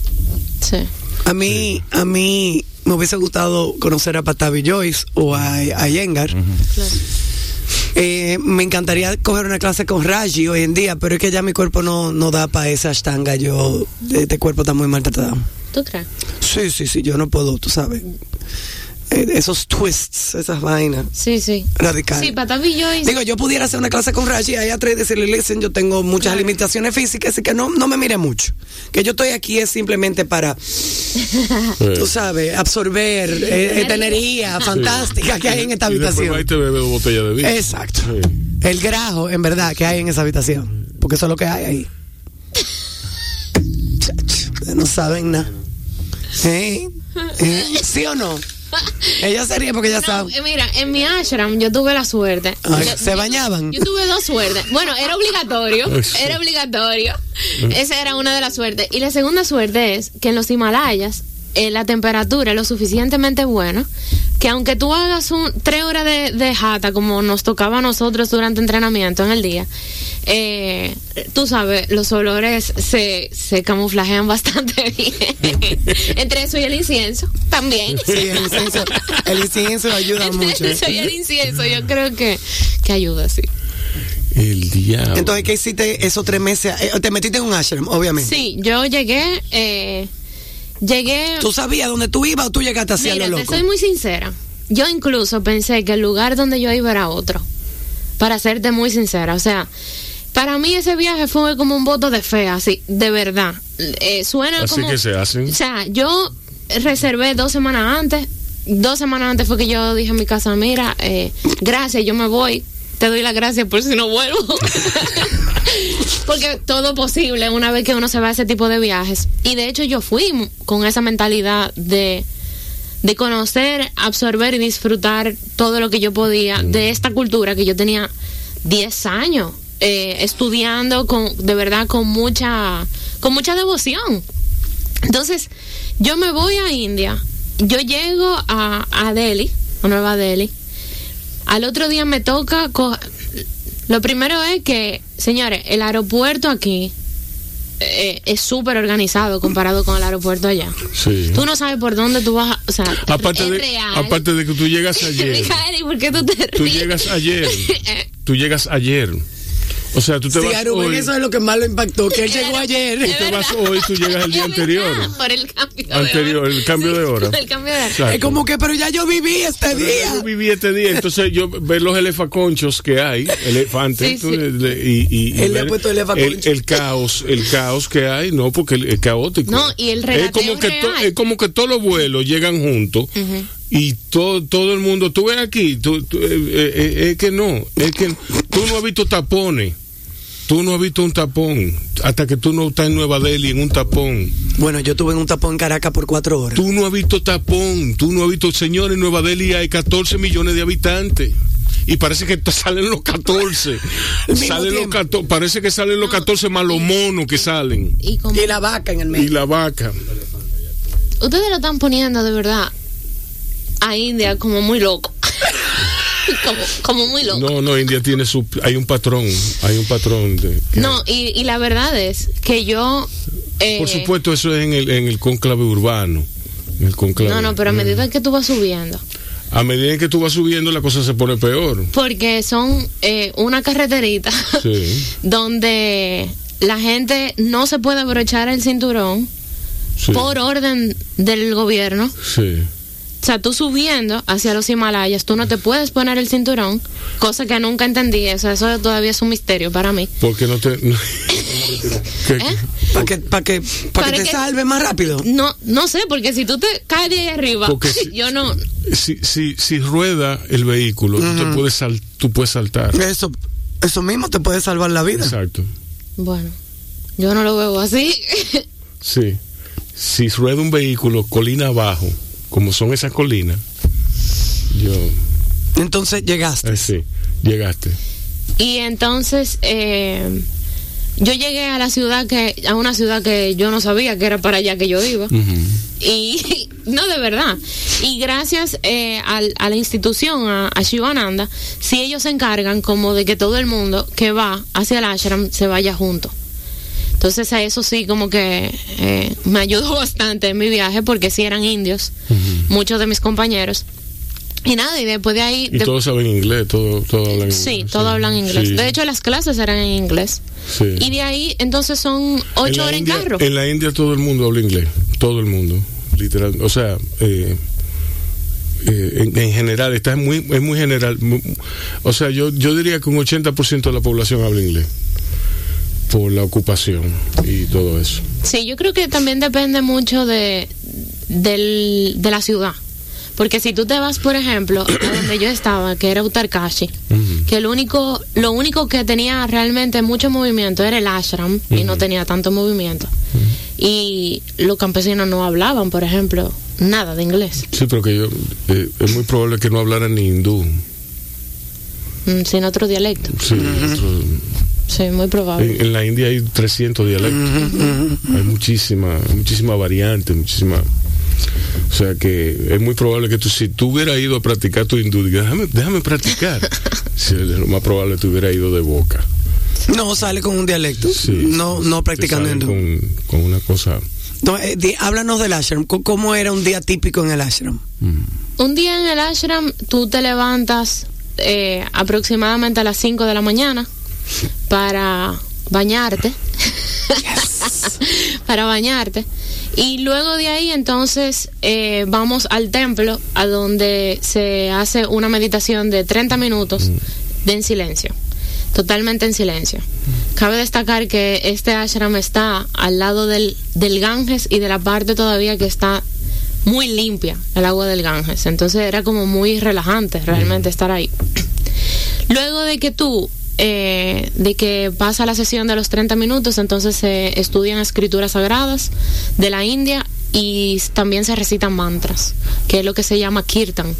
Sí. A mí, a mí me hubiese gustado conocer a Patavi Joyce o a, a Yengar. Claro. Eh, me encantaría coger una clase con Raji hoy en día, pero es que ya mi cuerpo no, no da para esa ashtanga. Yo, este cuerpo está muy maltratado. ¿Tú crees? Sí, sí, sí, yo no puedo, tú sabes. Eh, esos twists, esas vainas Sí, sí. radicales. Sí, Patavi Joyce. Digo, yo pudiera hacer una clase con Raji ahí atrás y decirle, listen, yo tengo muchas Claro. limitaciones físicas, así que no, no me mire mucho. Que yo estoy aquí es simplemente para, tú sabes, absorber eh, esta energía fantástica que hay en esta y habitación. y te bebe de vino. Exacto. Sí. El grajo, en verdad, que hay en esa habitación. Porque eso es lo que hay ahí. No saben nada. ¿Eh? ¿Eh? ¿Sí o no? Ella se ríe porque ya No, sabe. eh, mira, en mi ashram yo tuve la suerte. Ay, Yo- ¿se bañaban? Yo tuve dos suertes. Bueno, era obligatorio. Era obligatorio. Esa era una de las suertes. Y la segunda suerte es que en los Himalayas eh, la temperatura es lo suficientemente buena que aunque tú hagas un, tres horas de, de jata como nos tocaba a nosotros durante entrenamiento en el día, eh, tú sabes, los olores se, se camuflajean bastante bien. Entre eso y el incienso también. Sí, el incienso, el incienso ayuda mucho. Eso y el incienso, yo creo que, que ayuda, sí. El diablo. Entonces, ¿qué hiciste esos tres meses? Eh, te metiste en un ashram, obviamente. Sí, yo llegué, eh, llegué. ¿Tú sabías dónde tú ibas o tú llegaste así a Mira, lo te loco? soy muy sincera. Yo incluso pensé que el lugar donde yo iba era otro. Para serte muy sincera. O sea, para mí ese viaje fue como un voto de fe, así, de verdad. Eh, suena Así como. que se hacen. O sea, yo reservé dos semanas antes. Dos semanas antes fue que yo dije a mi casa, mira, eh, gracias, yo me voy. Te doy las gracias por si no vuelvo. Porque todo posible una vez que uno se va a ese tipo de viajes. Y de hecho yo fui con esa mentalidad de, de conocer, absorber y disfrutar todo lo que yo podía de esta cultura que yo tenía 10 años eh, estudiando con, de verdad con mucha, con mucha devoción. Entonces, yo me voy a India, yo llego a, a Delhi, a Nueva Delhi. Al otro día me toca. Lo primero es que, señores, el aeropuerto aquí eh, es súper organizado comparado con el aeropuerto allá. Sí. Tú no sabes por dónde tú vas. O sea, Aparte es de, real. aparte de que tú llegas ayer. Micaeli, ¿por qué tú te Tú llegas ayer. Tú llegas ayer. O sea, tú te Sí, vas a Rubén hoy. eso es lo que más lo impactó, que él llegó ayer. Es te vas hoy, tú llegas el día anterior. Por el cambio de Anterior, hora. el cambio de hora. El cambio de hora. Exacto. Es como que, pero ya yo viví este Pero día. Yo viví este día, entonces yo ver los elefaconchos que hay, elefantes, Sí, tú, y, y- y Él le ha puesto elefaconcho. el, el caos, el caos que hay, no, porque el- es caótico. No, y el es regateo como que to- real. es como que todos los vuelos llegan juntos y todo todo el mundo, tú ves aquí, tú, tú, eh, eh, eh, es que no, es que tú no has visto tapones. Tú no has visto un tapón hasta que tú no estás en Nueva Delhi en un tapón. Bueno, yo tuve en un tapón en Caracas por cuatro horas. Tú no has visto tapón, tú no has visto, señor, en Nueva Delhi hay 14 millones de habitantes. Y parece que salen los 14. Al mismo Salen los tiempo. 14 parece que salen los 14 más los monos que salen. Y Y la vaca en el Y medio. la vaca. ustedes lo están poniendo de verdad a India como muy loco. como, como muy loco. No, no, India tiene su. Hay un patrón. Hay un patrón. De, No, y, y la verdad es que yo... eh, Por supuesto, eso es en el, en el conclave urbano. En el conclave. No, no, pero a medida que tú vas subiendo, A medida que tú vas subiendo, la cosa se pone peor. porque son eh, una carreterita Sí. donde la gente no se puede abrochar el cinturón Sí. por orden del gobierno. Sí. O sea, tú subiendo hacia los Himalayas, tú no te puedes poner el cinturón, cosa que nunca entendí. O sea, eso todavía es un misterio para mí. Porque no te. ¿Qué- ¿Eh? Para que, para que, Para que te que- salve más rápido. No, no sé, porque si tú te caes de ahí arriba, Porque si- yo no. si, si, si rueda el vehículo, tú, te puedes sal- tú puedes saltar. Eso, eso mismo te puede salvar la vida. Exacto. Bueno, yo no lo veo así. Sí. Si rueda un vehículo colina abajo, como son esas colinas, yo. Entonces llegaste. eh, sí, llegaste. y entonces eh, yo llegué a la ciudad que a una ciudad que yo no sabía que era para allá que yo iba. Y no, de verdad. Y gracias eh, al- a la institución, a, a Shivananda, si ellos se encargan como de que todo el mundo que va hacia el ashram se vaya junto. Entonces a eso sí como que eh, me ayudó bastante en mi viaje porque sí eran indios, muchos de mis compañeros. Y nada, y después de ahí... Y de- todos saben inglés, todo, todo hablan inglés. sí, todos hablan inglés. Sí, De hecho, las clases eran en inglés. sí. Y de ahí entonces son ocho la horas en carro. En la India todo el mundo habla inglés, todo el mundo, literal. O sea, eh, eh, en, en general, está muy, es muy general. O sea, yo, yo diría que un 80% de la población habla inglés por la ocupación y todo eso. Sí, yo creo que también depende mucho de, del- de la ciudad. Porque si tú te vas, por ejemplo, a donde yo estaba, que era Uttarkashi, Ujú. que lo único, lo único que tenía realmente mucho movimiento era el ashram y no tenía tanto movimiento. Y los campesinos no hablaban, por ejemplo, nada de inglés. Sí, pero que yo, eh, es muy probable que no hablaran ni hindú. Mm, sin otro dialecto. Sí, otro- Sí, muy probable. en, en la India hay 300 dialectos. Hay muchísima, muchísima variante, muchísima. O sea que es muy probable que tú, si tú hubieras ido a practicar tu hindú, digas, déjame, déjame practicar. Es lo más probable que tú hubieras ido de boca. No, sale con un dialecto. Sí, no, no practicando hindú. Con, con una cosa. No, eh, di- háblanos del ashram. ¿Cómo- ¿Cómo era un día típico en el ashram? Un día en el ashram tú te levantas eh, aproximadamente a las 5 de la mañana para bañarte. para bañarte. Y luego de ahí entonces eh, vamos al templo a donde se hace una meditación de 30 minutos de en silencio. Totalmente en silencio. Cabe destacar que este ashram está al lado del, del Ganges y de la parte todavía que está muy limpia el agua del Ganges. Entonces era como muy relajante realmente estar ahí. Luego de que tú, eh, de que pasa la sesión de los 30 minutos, entonces se estudian escrituras sagradas de la India y también se recitan mantras, que es lo que se llama kirtan.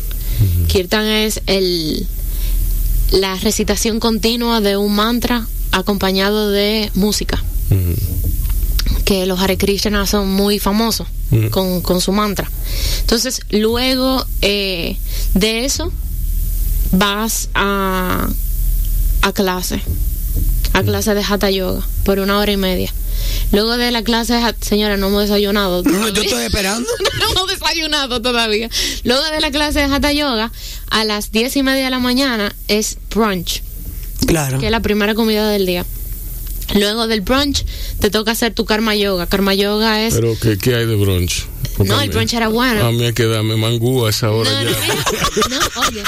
Kirtan es el, la recitación continua de un mantra acompañado de música que los Hare Krishna son muy famosos con, con su mantra. Entonces, luego eh, de eso, vas a, a clase, a clase de Hatha Yoga, por una hora y media. Luego de la clase de Hatha, señora, no hemos desayunado. No, yo estoy esperando. no hemos desayunado todavía. Luego de la clase de Hatha Yoga, a las diez y media de la mañana es brunch Claro. que es la primera comida del día. Luego del brunch te toca hacer tu karma yoga. Karma yoga es Pero, ¿qué, qué hay de brunch? No, el brunch era bueno. A mí hay que darme mangú a esa hora no, ya. no, oye,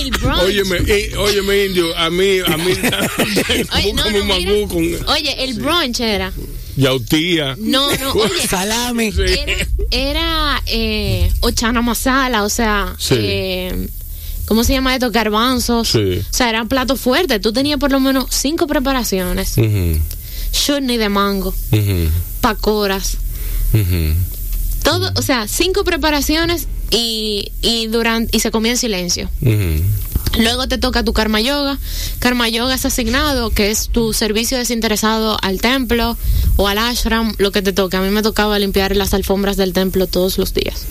el brunch. Óyeme, eh, óyeme, indio, a mí, a mí, Oye, no, no, mangú mira. con Oye, el brunch era. yautía. No, no, oye, Salami. Sí. era, era eh, ochana masala, o sea, Sí. eh, ¿cómo se llama esto? Garbanzos. Sí. O sea, eran platos fuertes. Tú tenías por lo menos cinco preparaciones. Chutney de mango, pacoras. Todo, o sea, cinco preparaciones y, y durante y se comía en silencio. Luego te toca tu karma yoga. Karma yoga es asignado, que es tu servicio desinteresado al templo o al ashram, lo que te toca. A mí me tocaba limpiar las alfombras del templo todos los días.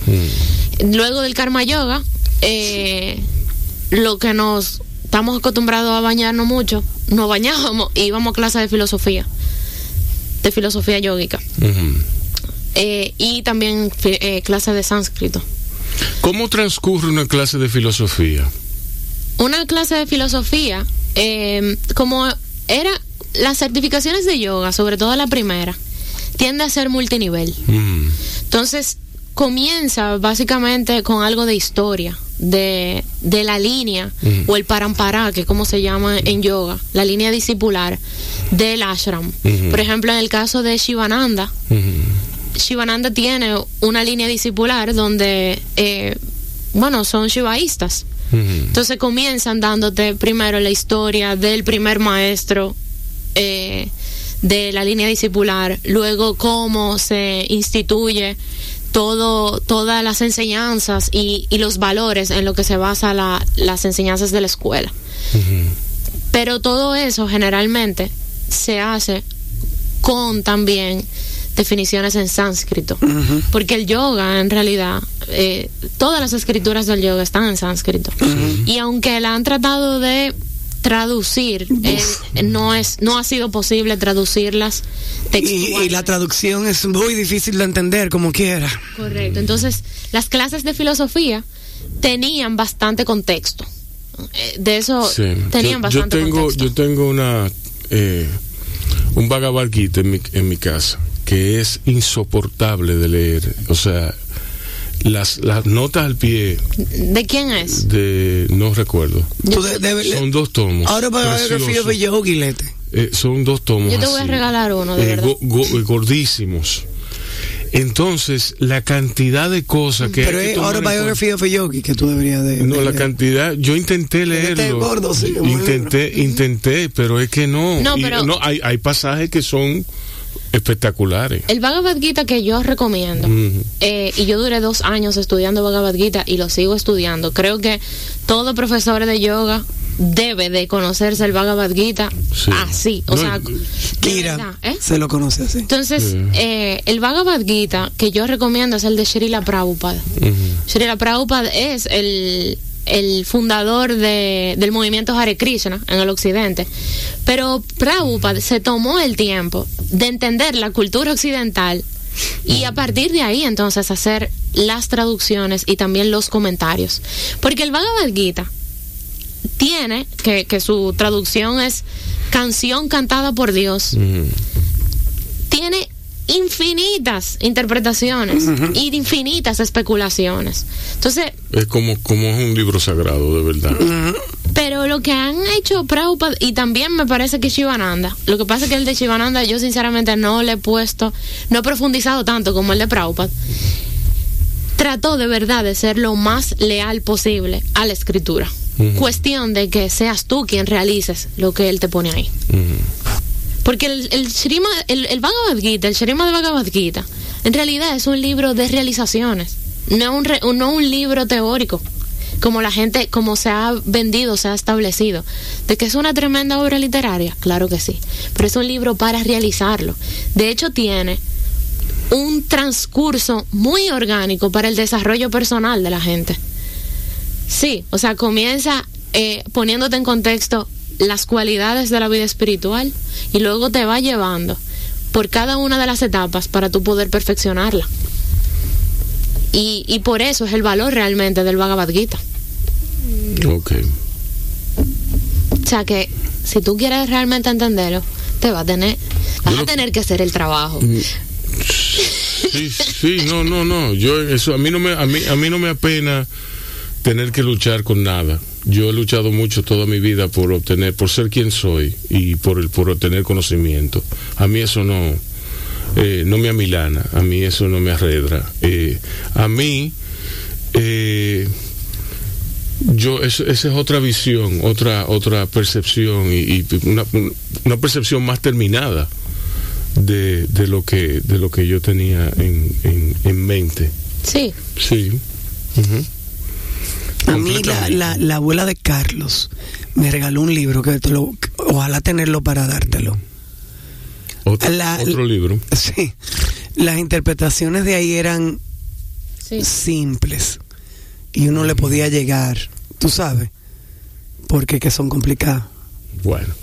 Luego del karma yoga, eh, lo que nos estamos acostumbrados a bañarnos mucho, nos bañábamos y íbamos a clase de filosofía, de filosofía yógica. Eh, y también eh, clase de sánscrito. ¿Cómo transcurre una clase de filosofía? una clase de filosofía, eh, como era las certificaciones de yoga, sobre todo la primera, tiende a ser multinivel. Ujú. Entonces, comienza básicamente con algo de historia, de, de la línea, Ujú. o el parampará, que es como se llama en yoga, la línea discipular del ashram. Ujú. Por ejemplo, en el caso de Shivananda, Ujú. Shivananda tiene una línea discipular donde, eh, bueno, son shivaístas. Entonces comienzan dándote primero la historia del primer maestro eh, de la línea discipular, luego cómo se instituye todo, todas las enseñanzas y, y los valores en lo que se basa la- las enseñanzas de la escuela. Pero todo eso generalmente se hace con también definiciones en sánscrito. Porque el yoga, en realidad, eh, todas las escrituras del yoga están en sánscrito. Y aunque la han tratado de traducir, eh, no es no ha sido posible traducirlas Y, textualmente. y la traducción es muy difícil de entender, como quiera. Correcto. Entonces, las clases de filosofía tenían bastante contexto. Eh, De eso Sí. tenían yo, yo bastante tengo, contexto. yo tengo una eh, un Gita en mi, en mi casa que es insoportable de leer. O sea, las, las notas al pie ¿De quién es? de no recuerdo. Tú de- debes- Son dos tomos. Ahora para ver preciosos. de Yogi, Lete. Eh, son dos tomos. Yo te voy a regalar uno, de eh, verdad. go- go- gordísimos. Entonces, la cantidad de cosas que. Pero hay que es tomar en Autobiography of a Yogi que tú deberías de. No, de la leer. cantidad, yo intenté Este leerlo. gordo, sí, intenté, intenté, pero es que no. No, Y pero- no hay, hay pasajes que son espectaculares. El Bhagavad Gita que yo recomiendo, eh, y yo duré dos años estudiando Bhagavad Gita y lo sigo estudiando. Creo que todo profesor de yoga debe de conocerse el Bhagavad Gita Sí. así. O No, sea, Kira ¿eh? se lo conoce así. Entonces, Sí. eh, el Bhagavad Gita que yo recomiendo es el de Srila Prabhupada. Ujú. Srila Prabhupada es el, el fundador de- del movimiento Hare Krishna en el occidente. Pero Prabhupada se tomó el tiempo de entender la cultura occidental y a partir de ahí entonces hacer las traducciones y también los comentarios. Porque el Bhagavad Gita tiene, que, que su traducción es canción cantada por Dios, tiene infinitas interpretaciones y infinitas especulaciones. Entonces, Es como, como es un libro sagrado, de verdad. pero lo que han hecho Prabhupada y también me parece que Shivananda, lo que pasa es que el de Shivananda yo sinceramente no le he puesto, no he profundizado tanto como el de Prabhupada. Trató de verdad de ser lo más leal posible a la escritura. Cuestión de que seas tú quien realices lo que él te pone ahí. Porque el, el, Shrima- el, el Gita, el Shrima de Bhagavad Gita, en realidad es un libro de realizaciones, no un, no un libro teórico, como la gente, como se ha vendido, se ha establecido. De que es una tremenda obra literaria, claro que sí, pero es un libro para realizarlo. De hecho, tiene un transcurso muy orgánico para el desarrollo personal de la gente. Sí, o sea, comienza eh, poniéndote en contexto las cualidades de la vida espiritual y luego te va llevando por cada una de las etapas para tú poder perfeccionarla. Y, y por eso es el valor realmente del Bhagavad Gita. Ok. O sea que si tú quieres realmente entenderlo, te va a tener, vas Yo a tener que hacer el trabajo. Sí, sí, no, no, no. Yo eso a mí no me a mí a mí no me apena tener que luchar con nada. Yo he luchado mucho toda mi vida por obtener, por ser quien soy y por el por obtener conocimiento. A mí eso no eh, no me amilana, a mí eso no me arredra. Eh, a mí eh, yo es- esa es otra visión, otra otra percepción y, y una, una percepción más terminada de, de lo que de lo que yo tenía en, en, en mente. Sí, Sí. Ujú. A mí la, la, la abuela de Carlos me regaló un libro que te lo, ojalá tenerlo para dártelo. Otro, la- otro libro. Sí, las interpretaciones de ahí eran sí. simples y uno le podía llegar, tú sabes, porque que son complicadas. Bueno.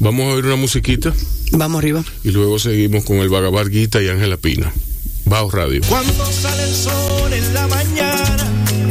Vamos a oír una musiquita Vamos arriba. y luego seguimos con el Bhagavad Gita y Ángela Pina. Bajo Radio. Cuando sale el sol en la mañana,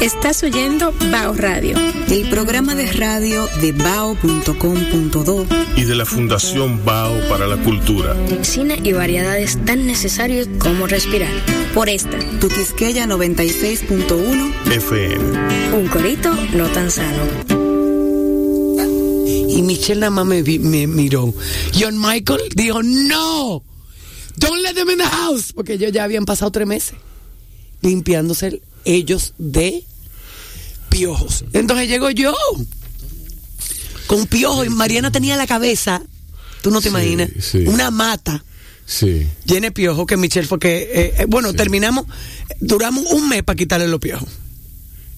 Estás oyendo Bao Radio. El programa de radio de bao.com.do Y de la Fundación Bao para la Cultura. Cine y variedades tan necesarios como respirar. Por esta, Tu Quisqueya 96.1 FM. un corito no tan sano. Y Michelle nada más me, miró. John Michael dijo, no, don't let them in the house. Porque ellos ya habían pasado tres meses limpiándose ellos de piojos. Entonces llego yo con piojos y Mariana tenía la cabeza, tú no te Sí, imaginas, sí. una mata Sí. llena de piojos que Michelle fue que, eh, eh, bueno, terminamos, duramos un mes para quitarle los piojos.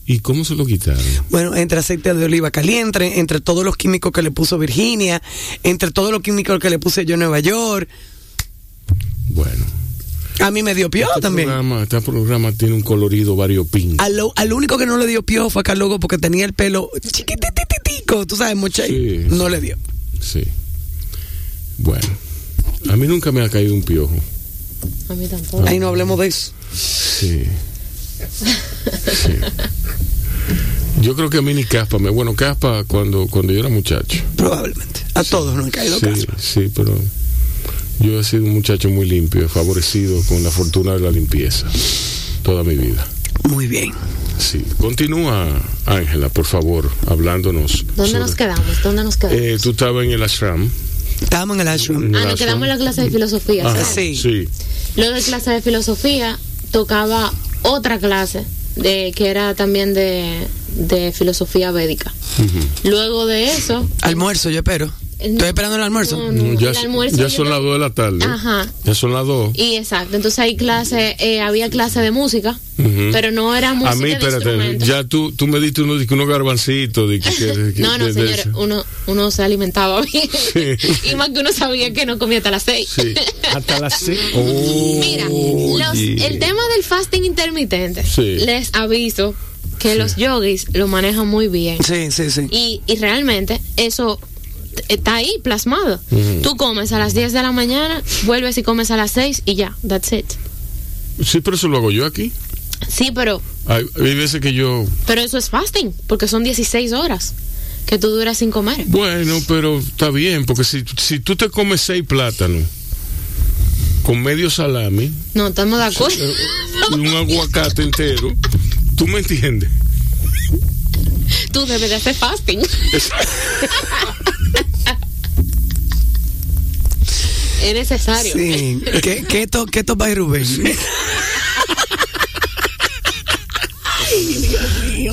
¿Y cómo se lo quitaron? Bueno, entre aceite de oliva caliente, entre todos los químicos que le puso Virginia, entre todos los químicos que le puse yo en Nueva York. Bueno. A mí me dio piojo Este también. programa, este programa tiene un colorido variopinto. Al, al único que no le dio piojo fue a Carlos porque tenía el pelo chiquitititico, tú sabes, mucho Sí. No le dio. Sí. Bueno. A mí nunca me ha caído un piojo. A mí tampoco. Ahí no hablemos de eso. Sí. Sí. Yo creo que a mí ni caspa. Me, bueno, caspa cuando, cuando yo era muchacho. Probablemente. A todos nos han caído Sí, caspa. sí, pero Yo he sido un muchacho muy limpio, favorecido con la fortuna de la limpieza toda mi vida. Muy bien. Sí. Continúa, Ángela, por favor, hablándonos. ¿Dónde sobre- nos quedamos? ¿Dónde nos quedamos? Eh, tú estabas en el ashram. Estábamos en el ashram. en el ah, nos quedamos en la clase de filosofía. Ajá, ¿sabes? Sí. sí. Luego de clase de filosofía tocaba otra clase de que era también de, de filosofía védica. Luego de eso, Almuerzo, yo espero. Estoy esperando el almuerzo. No, no, Ya, el almuerzo ya son las 2 de la tarde. Ajá. Ya son las 2. y exacto, entonces hay clase, eh, había clase de música, pero no era música A mí, de espérate, ya tú, tú me diste unos, unos garbancitos. De que, que- que- No, no, de- de señores, eso. uno, uno se alimentaba bien. Sí. y más que uno sabía que no comía hasta las seis. Sí. Hasta las seis. Mira, los- Oye. el tema del fasting intermitente, Sí. les aviso que los yogis lo manejan muy bien. Sí, sí, sí. Y, y realmente eso está ahí plasmado. Tú comes a las 10 de la mañana, vuelves y comes a las 6 y ya, that's it. Sí, pero eso lo hago yo aquí. Sí, pero, Hay, hay veces que yo. pero eso es fasting, porque son 16 horas que tú duras sin comer. Bueno, pero está bien, porque si, si tú te comes seis plátanos con medio salami No, estamos de acuerdo. y un aguacate entero, ¿tú me entiendes? Tú debes de hacer fasting. es necesario. Sí. ¿Qué, keto, keto by Rubén.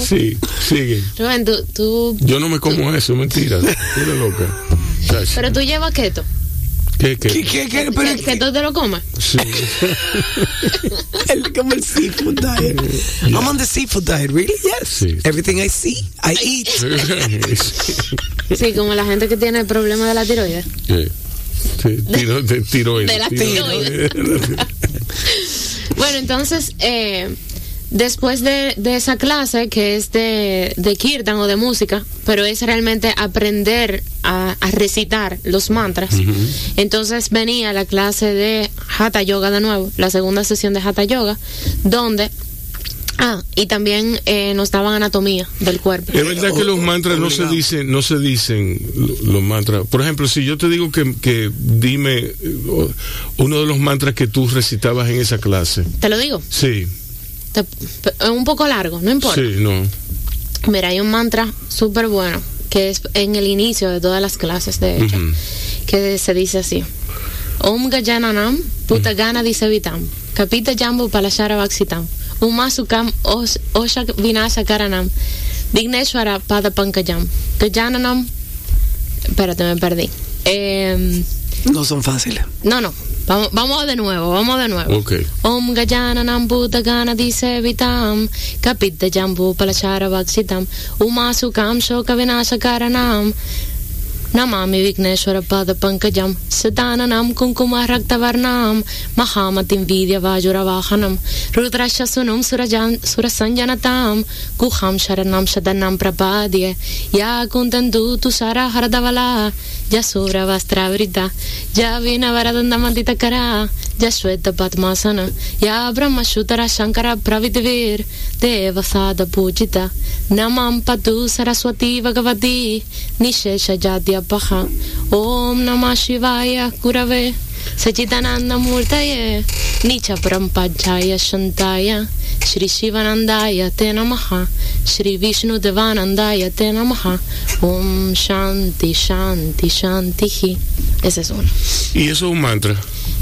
Sí, sigue. Rubén, tú, tú- Yo no me como eso, mentira. Tú eres loca. Pero tú llevas keto. ¿Qué, qué? ¿Qué, qué, qué? Pero, Que, que tú te lo comes. Sí. el, como el seafood diet. I'm on the seafood diet, really? Yes. Sí. Everything I see, I eat. Sí, como la gente que tiene el problema de la tiroides. Sí. Sí, tiro, de, tiroides, De la tiroides. Bueno, entonces, eh, después de, de esa clase, que es de, de kirtan o de música, pero es realmente aprender a, a recitar los mantras, entonces venía la clase de Hatha Yoga de nuevo, la segunda sesión de Hatha Yoga, donde... Ah, y también eh, nos daban anatomía del cuerpo. Es verdad que los mantras no se dicen, no se dicen lo- los mantras. Por ejemplo, si yo te digo que, que dime eh, uno de los mantras que tú recitabas en esa clase. Te lo digo, Sí, te- es un poco largo, no importa. sí, no. Mira, hay un mantra súper bueno que es en el inicio de todas las clases, de hecho, Ujú. que se dice así: Om Gajananam Putagana Disevitam, Kapita Jambu Palashara Vaxitam, Umasukam Os- Oshak Vinasha Karanam, Vigneshwara Pada Pankajam, Gajananam. Espérate, me perdí. Eh, No son fáciles. no, no. Vamos, vamos de nuevo, vamos de nuevo. Ok. Om Gajananam Bhutagana Disevitam Kapita Jambu Palachara Vaxitam Umasukam Shoka Namami विघ्नेश्वर पद पङ्कजं सुदाननं कुङ्कुमरक्तवर्णां, महामतिं वीर्यवाजुरवाहनं रुद्रश्च सुनुं सुरजां सुरसञ्जनतां, गुहां शरणं शतनं प्रपाद्य, या कुन्दन्तु तुषारहरदवला Я sobrava stravrità, ya vinavarada manditacara, ya shweta padmasana, ya brahmashutara shankara pravitavir, deva sada pujita, namam padu saraswati bhagavati, nishesha jadya paha, om namah shivaya kurave. Sachitananda Murtaye Nicha Prampajaya Shantaya Shri Shivanandaya Te Namaha Shri Vishnu Devanandaya Te Namaha Om Shanti Shanti Shanti Ese es uno. Y eso es un mantra.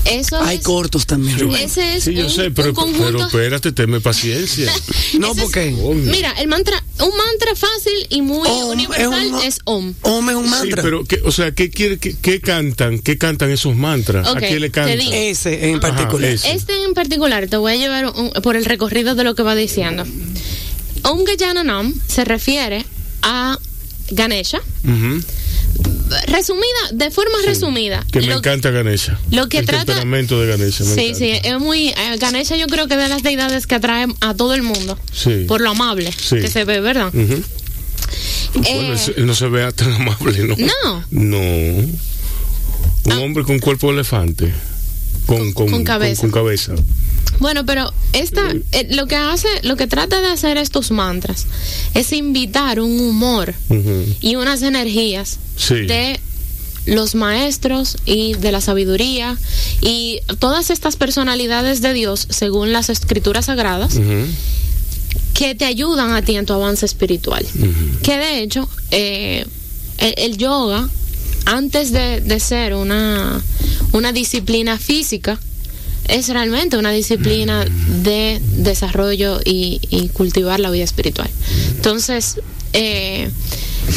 Eso Hay es, cortos también, Rubén. ese es Sí, yo un, sé, pero, un conjunto. pero espérate, tenme paciencia. No, porque Mira, el mantra, un mantra fácil y muy Om universal un- es Om. Om es un Sí, mantra. pero, ¿qué, o sea, ¿qué, quiere, qué, qué cantan? ¿Qué cantan esos mantras? ¿A qué le cantan? Ese en Ajá, particular. ese. Este en particular te voy a llevar un- por el recorrido de lo que va diciendo. Om Gajananam se refiere a Ganesha. Resumida, de forma resumida. Que me encanta Ganesha. lo que el trata- temperamento de Ganesha. me Sí, encanta. sí, es muy. eh, Ganesha yo creo que es de las deidades que atrae a todo el mundo. Sí. Por lo amable Sí. que se ve, ¿verdad? Eh, él no se vea tan amable, ¿no? No. No. Un Ah. hombre con cuerpo de elefante. Con, con, Con cabeza. Con, cabeza. Bueno, pero esta, eh, lo que hace, lo que trata de hacer estos mantras es invitar un humor y unas energías Sí. de los maestros y de la sabiduría y todas estas personalidades de Dios, según las escrituras sagradas, que te ayudan a ti en tu avance espiritual. Que de hecho, eh, el, el yoga, antes de, de ser una, una disciplina física, es realmente una disciplina de desarrollo y, y cultivar la vida espiritual. Entonces, eh,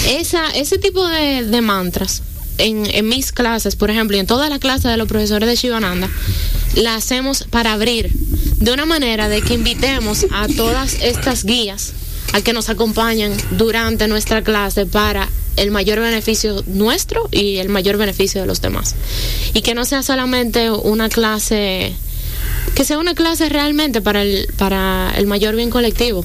esa, ese tipo de, de mantras en, en mis clases, por ejemplo, y en todas las clases de los profesores de Shivananda, la hacemos para abrir de una manera de que invitemos a todas estas guías a que nos acompañen durante nuestra clase para el mayor beneficio nuestro y el mayor beneficio de los demás. Y que no sea solamente una clase, que sea una clase realmente para el, para el mayor bien colectivo.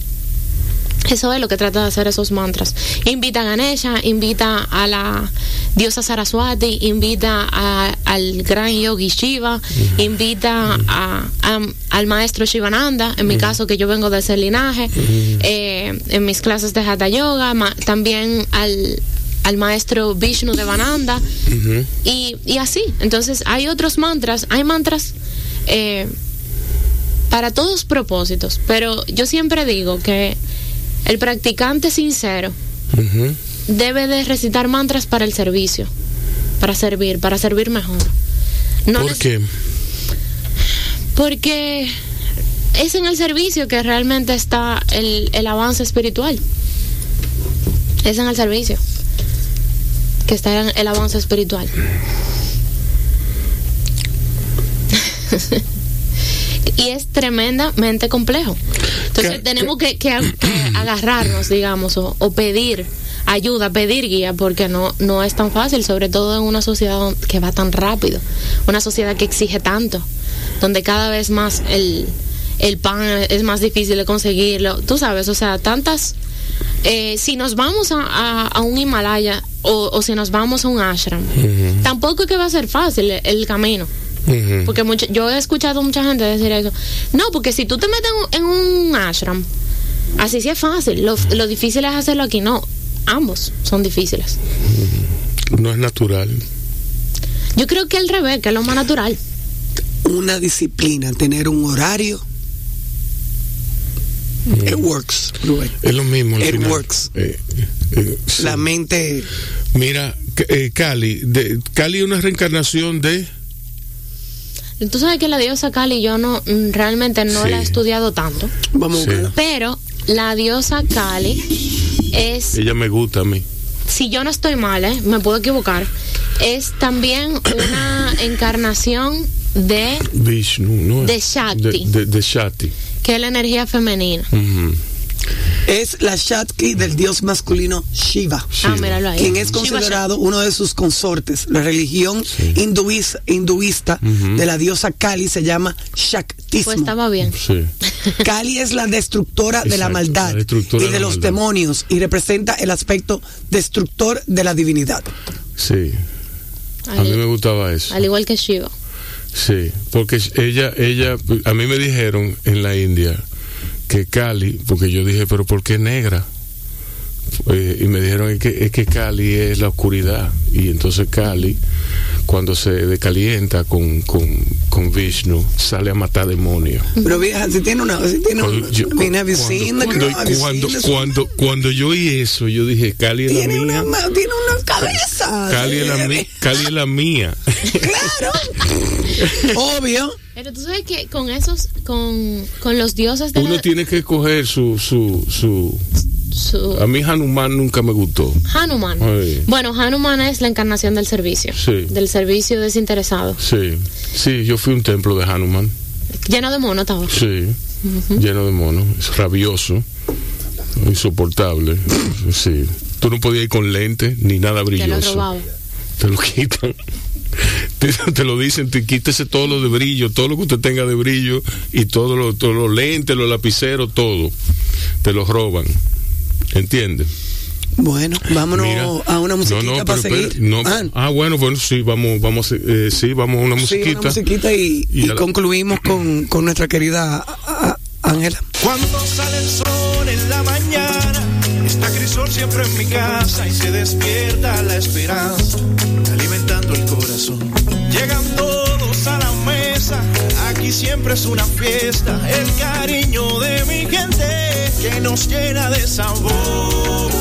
Eso es lo que trata de hacer esos mantras. Invita a Ganesha, invita a la diosa Saraswati, invita a- al gran yogi Shiva, invita a- a- al maestro Shivananda, en mi caso que yo vengo de ese linaje, eh, en mis clases de Hatha Yoga, ma- también al, al maestro Vishnu de Vananda, y, y así. Entonces hay otros mantras, hay mantras eh, para todos propósitos, pero yo siempre digo que el practicante sincero debe de recitar mantras para el servicio, para servir, para servir mejor. No ¿Por qué? Porque es en el servicio que realmente está el, el avance espiritual. Es en el servicio que está en el avance espiritual. y es tremendamente complejo. Entonces tenemos que, que- que agarrarnos, digamos, o, o pedir ayuda, pedir guía, porque no, no es tan fácil, sobre todo en una sociedad que va tan rápido, una sociedad que exige tanto, donde cada vez más el, el pan es más difícil de conseguirlo, tú sabes, o sea, tantas... eh, si nos vamos a, a- a un Himalaya o, o si nos vamos a un ashram, tampoco es que va a ser fácil el, el camino. Porque mucha- yo he escuchado mucha gente decir eso. No, porque si tú te metes en un, en un ashram, así sí es fácil. Lo, lo difícil es hacerlo aquí. No, ambos son difíciles. No es natural. Yo creo que al revés, que es lo más natural. Una disciplina, tener un horario. It works, Rubén. Es lo mismo. al It final. works. Eh, eh, sí. La mente Mira, eh, Cali, de, Cali es una reencarnación de... Tú sabes que la diosa Kali yo no mm, realmente no Sí. la he estudiado tanto, Vamos Sí. a pero la diosa Kali es Ella me gusta a mí. si yo no estoy mal, ¿eh? me puedo equivocar, es también una encarnación de Vishnu, ¿no? De Shakti. De, de- de Shakti. Que es la energía femenina. Es la Shakti del dios masculino Shiva. Ah, míralo ahí. quien es Shiva considerado uno de sus consortes. La religión Sí. hinduis- hinduista de la diosa Kali se llama Shaktismo. Pues estaba bien. Sí. Kali es la destructora de la maldad la y de los maldad. demonios y representa el aspecto destructor de la divinidad. Sí. A mí me gustaba eso. al igual que Shiva. Sí, porque ella, ella, a mí me dijeron en la India que Cali, porque yo dije, pero ¿por qué negra? Eh, y me dijeron es que, es que Cali es la oscuridad y entonces Cali cuando se decalienta con, con, con Vishnu sale a matar demonios. Pero vieja, si tiene una, si tiene Cuando, una, yo- have you cuando- cuando- cuando- cuando- cuando yo oí eso, yo dije, Cali es la tiene una, mía. ma- tiene una cabeza. Cali es la, mi- Cali es la mía. Claro. Obvio. Pero tú sabes que con esos, con, con los dioses de Uno la- tiene que coger su, su, su... su- A mí Hanuman nunca me gustó. Hanuman. Ay. Bueno, Hanuman es la encarnación del servicio. Sí. Del servicio desinteresado. Sí, sí, yo fui a un templo de Hanuman. Lleno de mono estaba. Sí, lleno de monos, es rabioso, insoportable. Sí, tú no podías ir con lentes ni nada Te lo brilloso. Te lo quitan. Te, te lo dicen, te quítese todo lo de brillo, todo lo que usted tenga de brillo y todo lo- todos los lentes, los lapiceros, todo. Te los roban. ¿Entiendes? Bueno, vámonos Mira, a una musiquita no, no, para pero, seguir. Pero, no, ah, ah, bueno, bueno, sí, vamos, vamos, eh, sí, vamos a una musiquita. Sí, una musiquita y, y, y la... concluimos con, con, nuestra querida Ángela. Cuando sale el sol en la mañana, está Crisol siempre en mi casa y se despierta la esperanza, alimentando el corazón. Llegan todos a la mesa, aquí siempre es una fiesta, el cariño de mi gente que nos llena de sabor.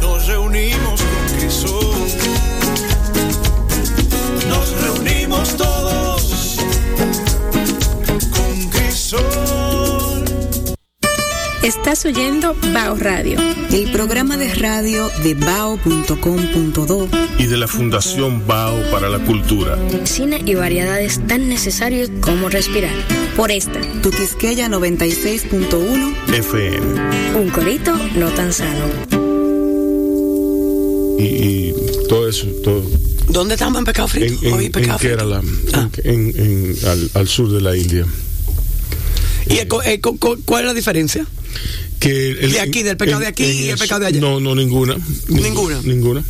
Nos reunimos con Crisol, nos reunimos Estás oyendo Bao Radio. El programa de radio de bao.com.do Y de la Fundación Bao para la Cultura. Cine y variedades tan necesarios como respirar. Por esta, Tu Quisqueya 96.1 FM. un corito no tan sano. Y, y todo eso, todo. ¿Dónde estamos en Pecado En, Frito? en, Hoy en Pecado Frito. Kerala, Ah. en, en- al, al sur de la India. ¿Y el co- cuál es la diferencia? Que el- De aquí, del pecado de aquí y el pecado de allá. No, no, ninguna. Ninguna. Ninguna.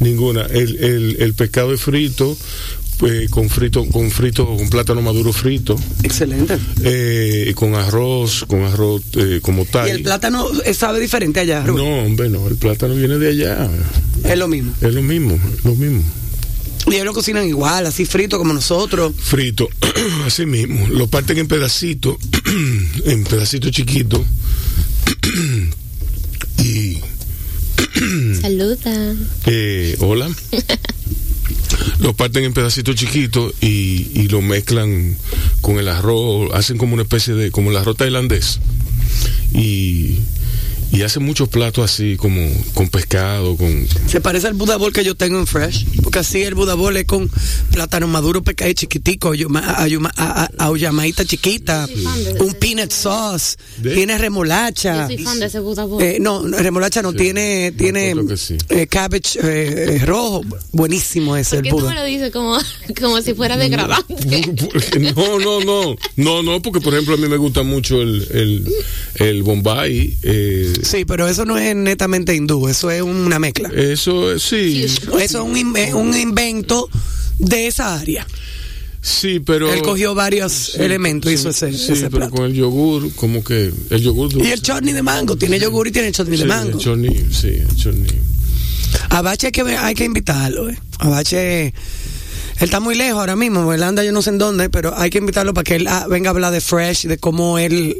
Ninguna. El, el, el pescado es frito, eh, con frito, con frito, con plátano maduro frito, Excelente. eh, con arroz, con arroz eh, como ¿Y tal. el plátano sabe diferente allá, Rubén? No, hombre, no, el plátano viene de allá. Es lo mismo. Es lo mismo, es lo mismo. Y ellos lo cocinan igual, así frito como nosotros. Frito, así mismo. Lo parten en pedacitos, en pedacitos chiquitos. y Saluda. Eh, hola. lo parten en pedacitos chiquitos y, y lo mezclan con el arroz, hacen como una especie de, como el arroz tailandés. Y, y hacen muchos platos así, como con pescado, con... Se parece al Buda Bowl que yo tengo en Fresh. Porque así el Buda Bowl es con plátano maduro, pecado chiquitico, auyamaita chiquita, de- un peanut sauce, ¿De? tiene remolacha. Yo soy fan de ese Buda Bowl. Eh, no, remolacha no, Sí, tiene, tiene sí. eh, cabbage eh, eh, rojo. Buenísimo ese, ¿Por el qué tú me lo dices como, como si fuera degradante? No, no, no, no, no, porque por ejemplo a mí me gusta mucho el, el, el Bombay. eh, Sí, pero eso no es netamente hindú, eso es una mezcla. eso eh, sí, Eso es un, inve- un invento de esa área. sí, pero... Él cogió varios Sí, elementos y sí, hizo ese, sí, ese pero plato. con el yogur, como que el yogur Y el chutney de mango, tiene yogur y tiene chutney Sí, de mango. El chutney, sí, el. A Bache hay que, hay que invitarlo. Eh. A Bache, él está muy lejos ahora mismo, él anda yo no sé en dónde, pero hay que invitarlo para que él ah, venga a hablar de Fresh, de cómo él,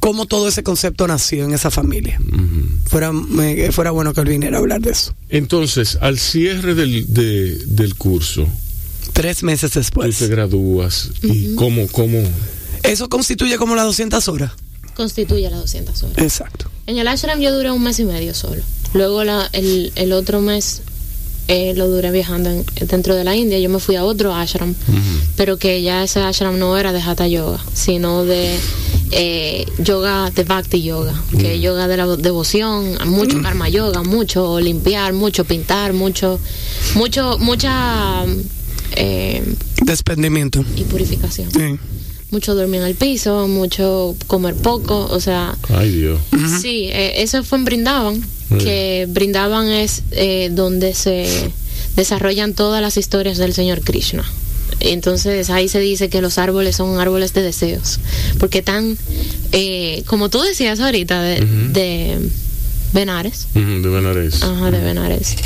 cómo todo ese concepto nació en esa familia. Fuera, me- fuera bueno que él viniera a hablar de eso. Entonces, al cierre del, de- del curso, Tres meses tú después. te gradúas y cómo, cómo, Eso constituye como las 200 horas. Constituye las 200 horas. Exacto. En el ashram yo duré un mes y medio solo. Luego la- el, el otro mes eh, lo duré viajando en- dentro de la India. Yo me fui a otro ashram, pero que ya ese ashram no era de Hatha Yoga, sino de eh, yoga, de Bhakti Yoga, que es yoga de la devoción, mucho karma yoga, mucho limpiar, mucho pintar, mucho, mucho, mucha eh, Desprendimiento. y purificación. Sí. Mucho dormir en el piso, mucho comer poco, o sea, ay Dios. Sí, eh, eso fue en Brindaban, que Brindaban es eh, donde se desarrollan todas las historias del Señor Krishna. Entonces ahí se dice que los árboles son árboles de deseos, porque están, eh, como tú decías ahorita, de, de Benares. De Benares. Ajá, de Benares.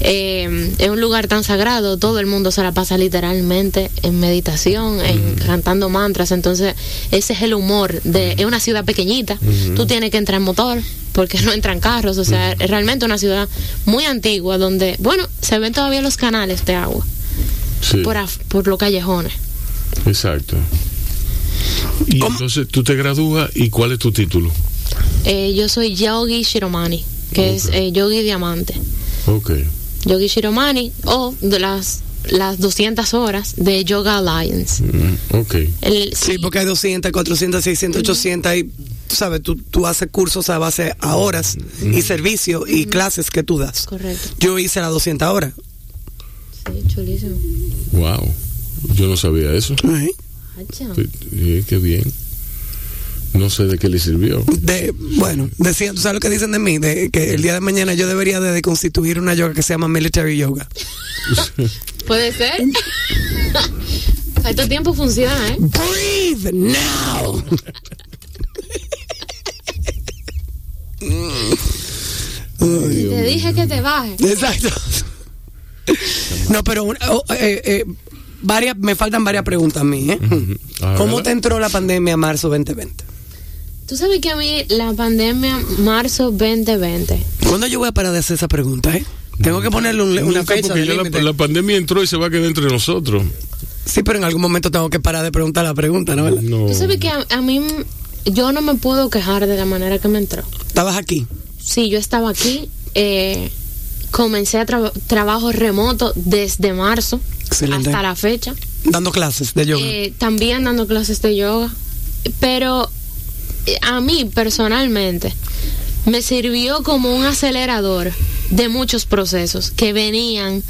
Eh, es un lugar tan sagrado, todo el mundo se la pasa literalmente en meditación, en cantando mantras, entonces ese es el humor de es una ciudad pequeñita, tú tienes que entrar en motor porque no entran carros, o sea, es realmente una ciudad muy antigua donde, bueno, se ven todavía los canales de agua Sí, por, af- por los callejones. exacto. Y entonces tú te gradúas y ¿cuál es tu título? Eh, yo soy Yogi Shiromani, que es eh, Yogi Diamante. Ok. Yogi Shiromani o de las las 200 horas de Yoga Alliance. Mm, ok. El, Sí, porque hay 200, 400, 600, 800 y, tú sabes, tú, tú haces cursos a base a horas y servicio y clases que tú das. Correcto. Yo hice las 200 horas. Sí, chulísimo. Wow. Yo no sabía eso. Ay. Sí, sí, qué bien. No sé de qué le sirvió. De, bueno, decían, ¿tú sabes lo que dicen de mí? De que el día de mañana yo debería de, de constituir una yoga que se llama Military Yoga. Puede ser. A estos tiempos funciona, ¿eh? Breathe now. Te dije que te bajes. Exacto. No, pero oh, eh, eh, varias, me faltan varias preguntas a mí, ¿eh? ¿Cómo te entró la pandemia marzo 2020? Tú sabes que a mí la pandemia marzo 2020. ¿Cuándo yo voy a parar de hacer esa pregunta, eh? Tengo que ponerle un- una fecha porque de ya la, pandemia entró y se va a quedar entre nosotros. Sí, pero en algún momento tengo que parar de preguntar la pregunta, ¿no? No. Tú sabes que a, a mí yo no me puedo quejar de la manera que me entró. Estabas aquí. Sí, yo estaba aquí. eh, comencé a tra- trabajo remoto desde marzo Excelente. hasta la fecha. Dando clases de yoga. Eh, también dando clases de yoga. Pero a mí personalmente me sirvió como un acelerador de muchos procesos que venían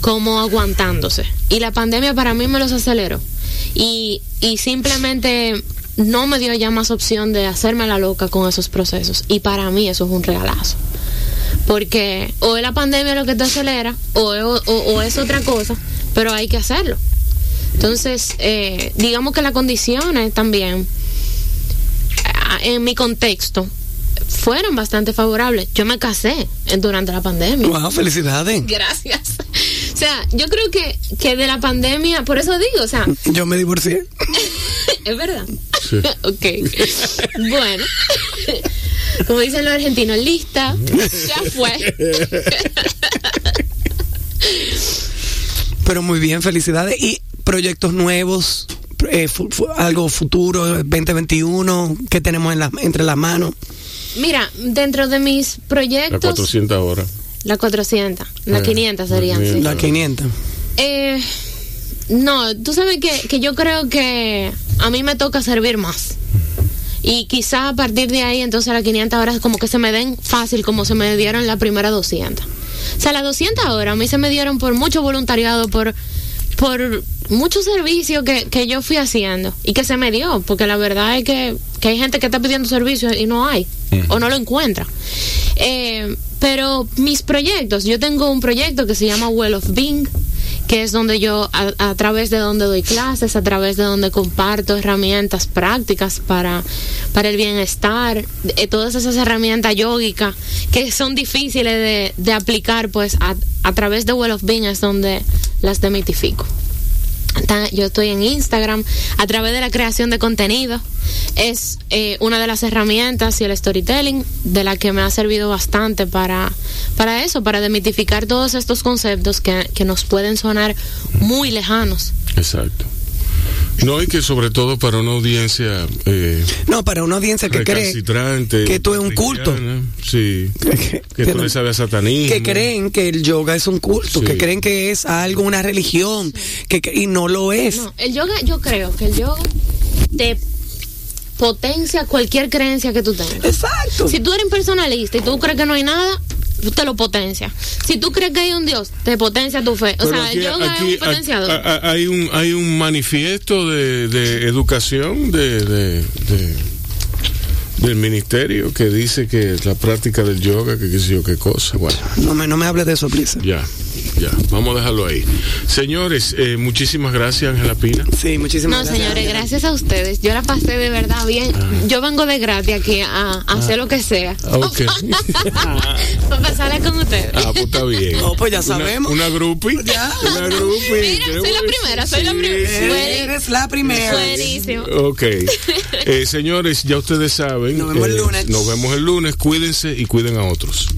como aguantándose. Y la pandemia para mí me los aceleró. Y, y simplemente no me dio ya más opción de hacerme la loca con esos procesos. Y para mí eso es un regalazo. Porque o es la pandemia lo que te acelera o, es- o- o es otra cosa, pero hay que hacerlo. Entonces, eh, digamos que las condiciones también, en mi contexto, fueron bastante favorables. Yo me casé durante la pandemia. Wow, felicidades. Gracias. O sea, yo creo que, que de la pandemia, por eso digo, o sea, Yo me divorcié. es verdad. Sí. ok. Bueno, como dicen los argentinos, lista, ya fue. Pero muy bien, felicidades. Y proyectos nuevos, eh, fu- fu- algo futuro, 2021, que tenemos en las entre las manos. Mira, dentro de mis La proyectos, 400 horas. la 400, la Eh, 500 la serían, sí. 500. La 500. Eh, no, tú sabes que, que yo creo que a mí me toca servir más. Y quizá a partir de ahí, entonces las 500 horas como que se me den fácil como se me dieron la primera 200. O sea, las 200 horas a mí se me dieron por mucho voluntariado, por, por mucho servicio que, que yo fui haciendo y que se me dio, porque la verdad es que, que hay gente que está pidiendo servicio y no hay, o no lo encuentra. Eh, pero mis proyectos, yo tengo un proyecto que se llama Well of Being, que es donde yo, a, través de donde doy clases, a través de donde comparto herramientas prácticas para, para el bienestar, eh, todas esas herramientas yógicas que son difíciles de, de aplicar, pues a, a través de Well of Being es donde las demitifico. Yo estoy en Instagram a través de la creación de contenido. Es eh, una de las herramientas y el storytelling de la que me ha servido bastante para, para eso, para demitificar todos estos conceptos que, que nos pueden sonar muy lejanos. Exacto. No, y que sobre todo para una audiencia eh, No, para una audiencia que cree que esto es un culto. Sí. que, Que tú no- le sabes a satanismo. que creen que el yoga es un culto, Sí. que creen que es algo, una religión, que, que- y no lo es. No, el yoga, yo creo que el yoga te potencia cualquier creencia que tú tengas. Exacto. Si tú eres impersonalista y tú crees que no hay nada, te lo potencia. Si tú crees que hay un Dios, te potencia tu fe. O Pero sea, aquí- el yoga aquí- es un potenciador. a- a- hay un hay un manifiesto de, de educación de, de- de- del ministerio que dice que la práctica del yoga que qué sé yo qué cosa bueno No me, no me hables de eso, please. ya ya vamos a dejarlo ahí señores eh, muchísimas gracias Ángela Pina Sí, muchísimas no, gracias. señores, gracias a ustedes. Yo la pasé de verdad bien. Yo vengo de gratis aquí a, a hacer lo que sea. Ah. Ok. Para pasarla con ustedes. ah pues está bien No, pues ya Una- sabemos. una, groupie Ya. una groupie Mira, soy la primera, soy la primera. sí. Eres la primera. Buenísimo. Ok. Eh, señores, ya ustedes saben. Nos vemos el lunes. Nos vemos el lunes. Cuídense y cuiden a otros.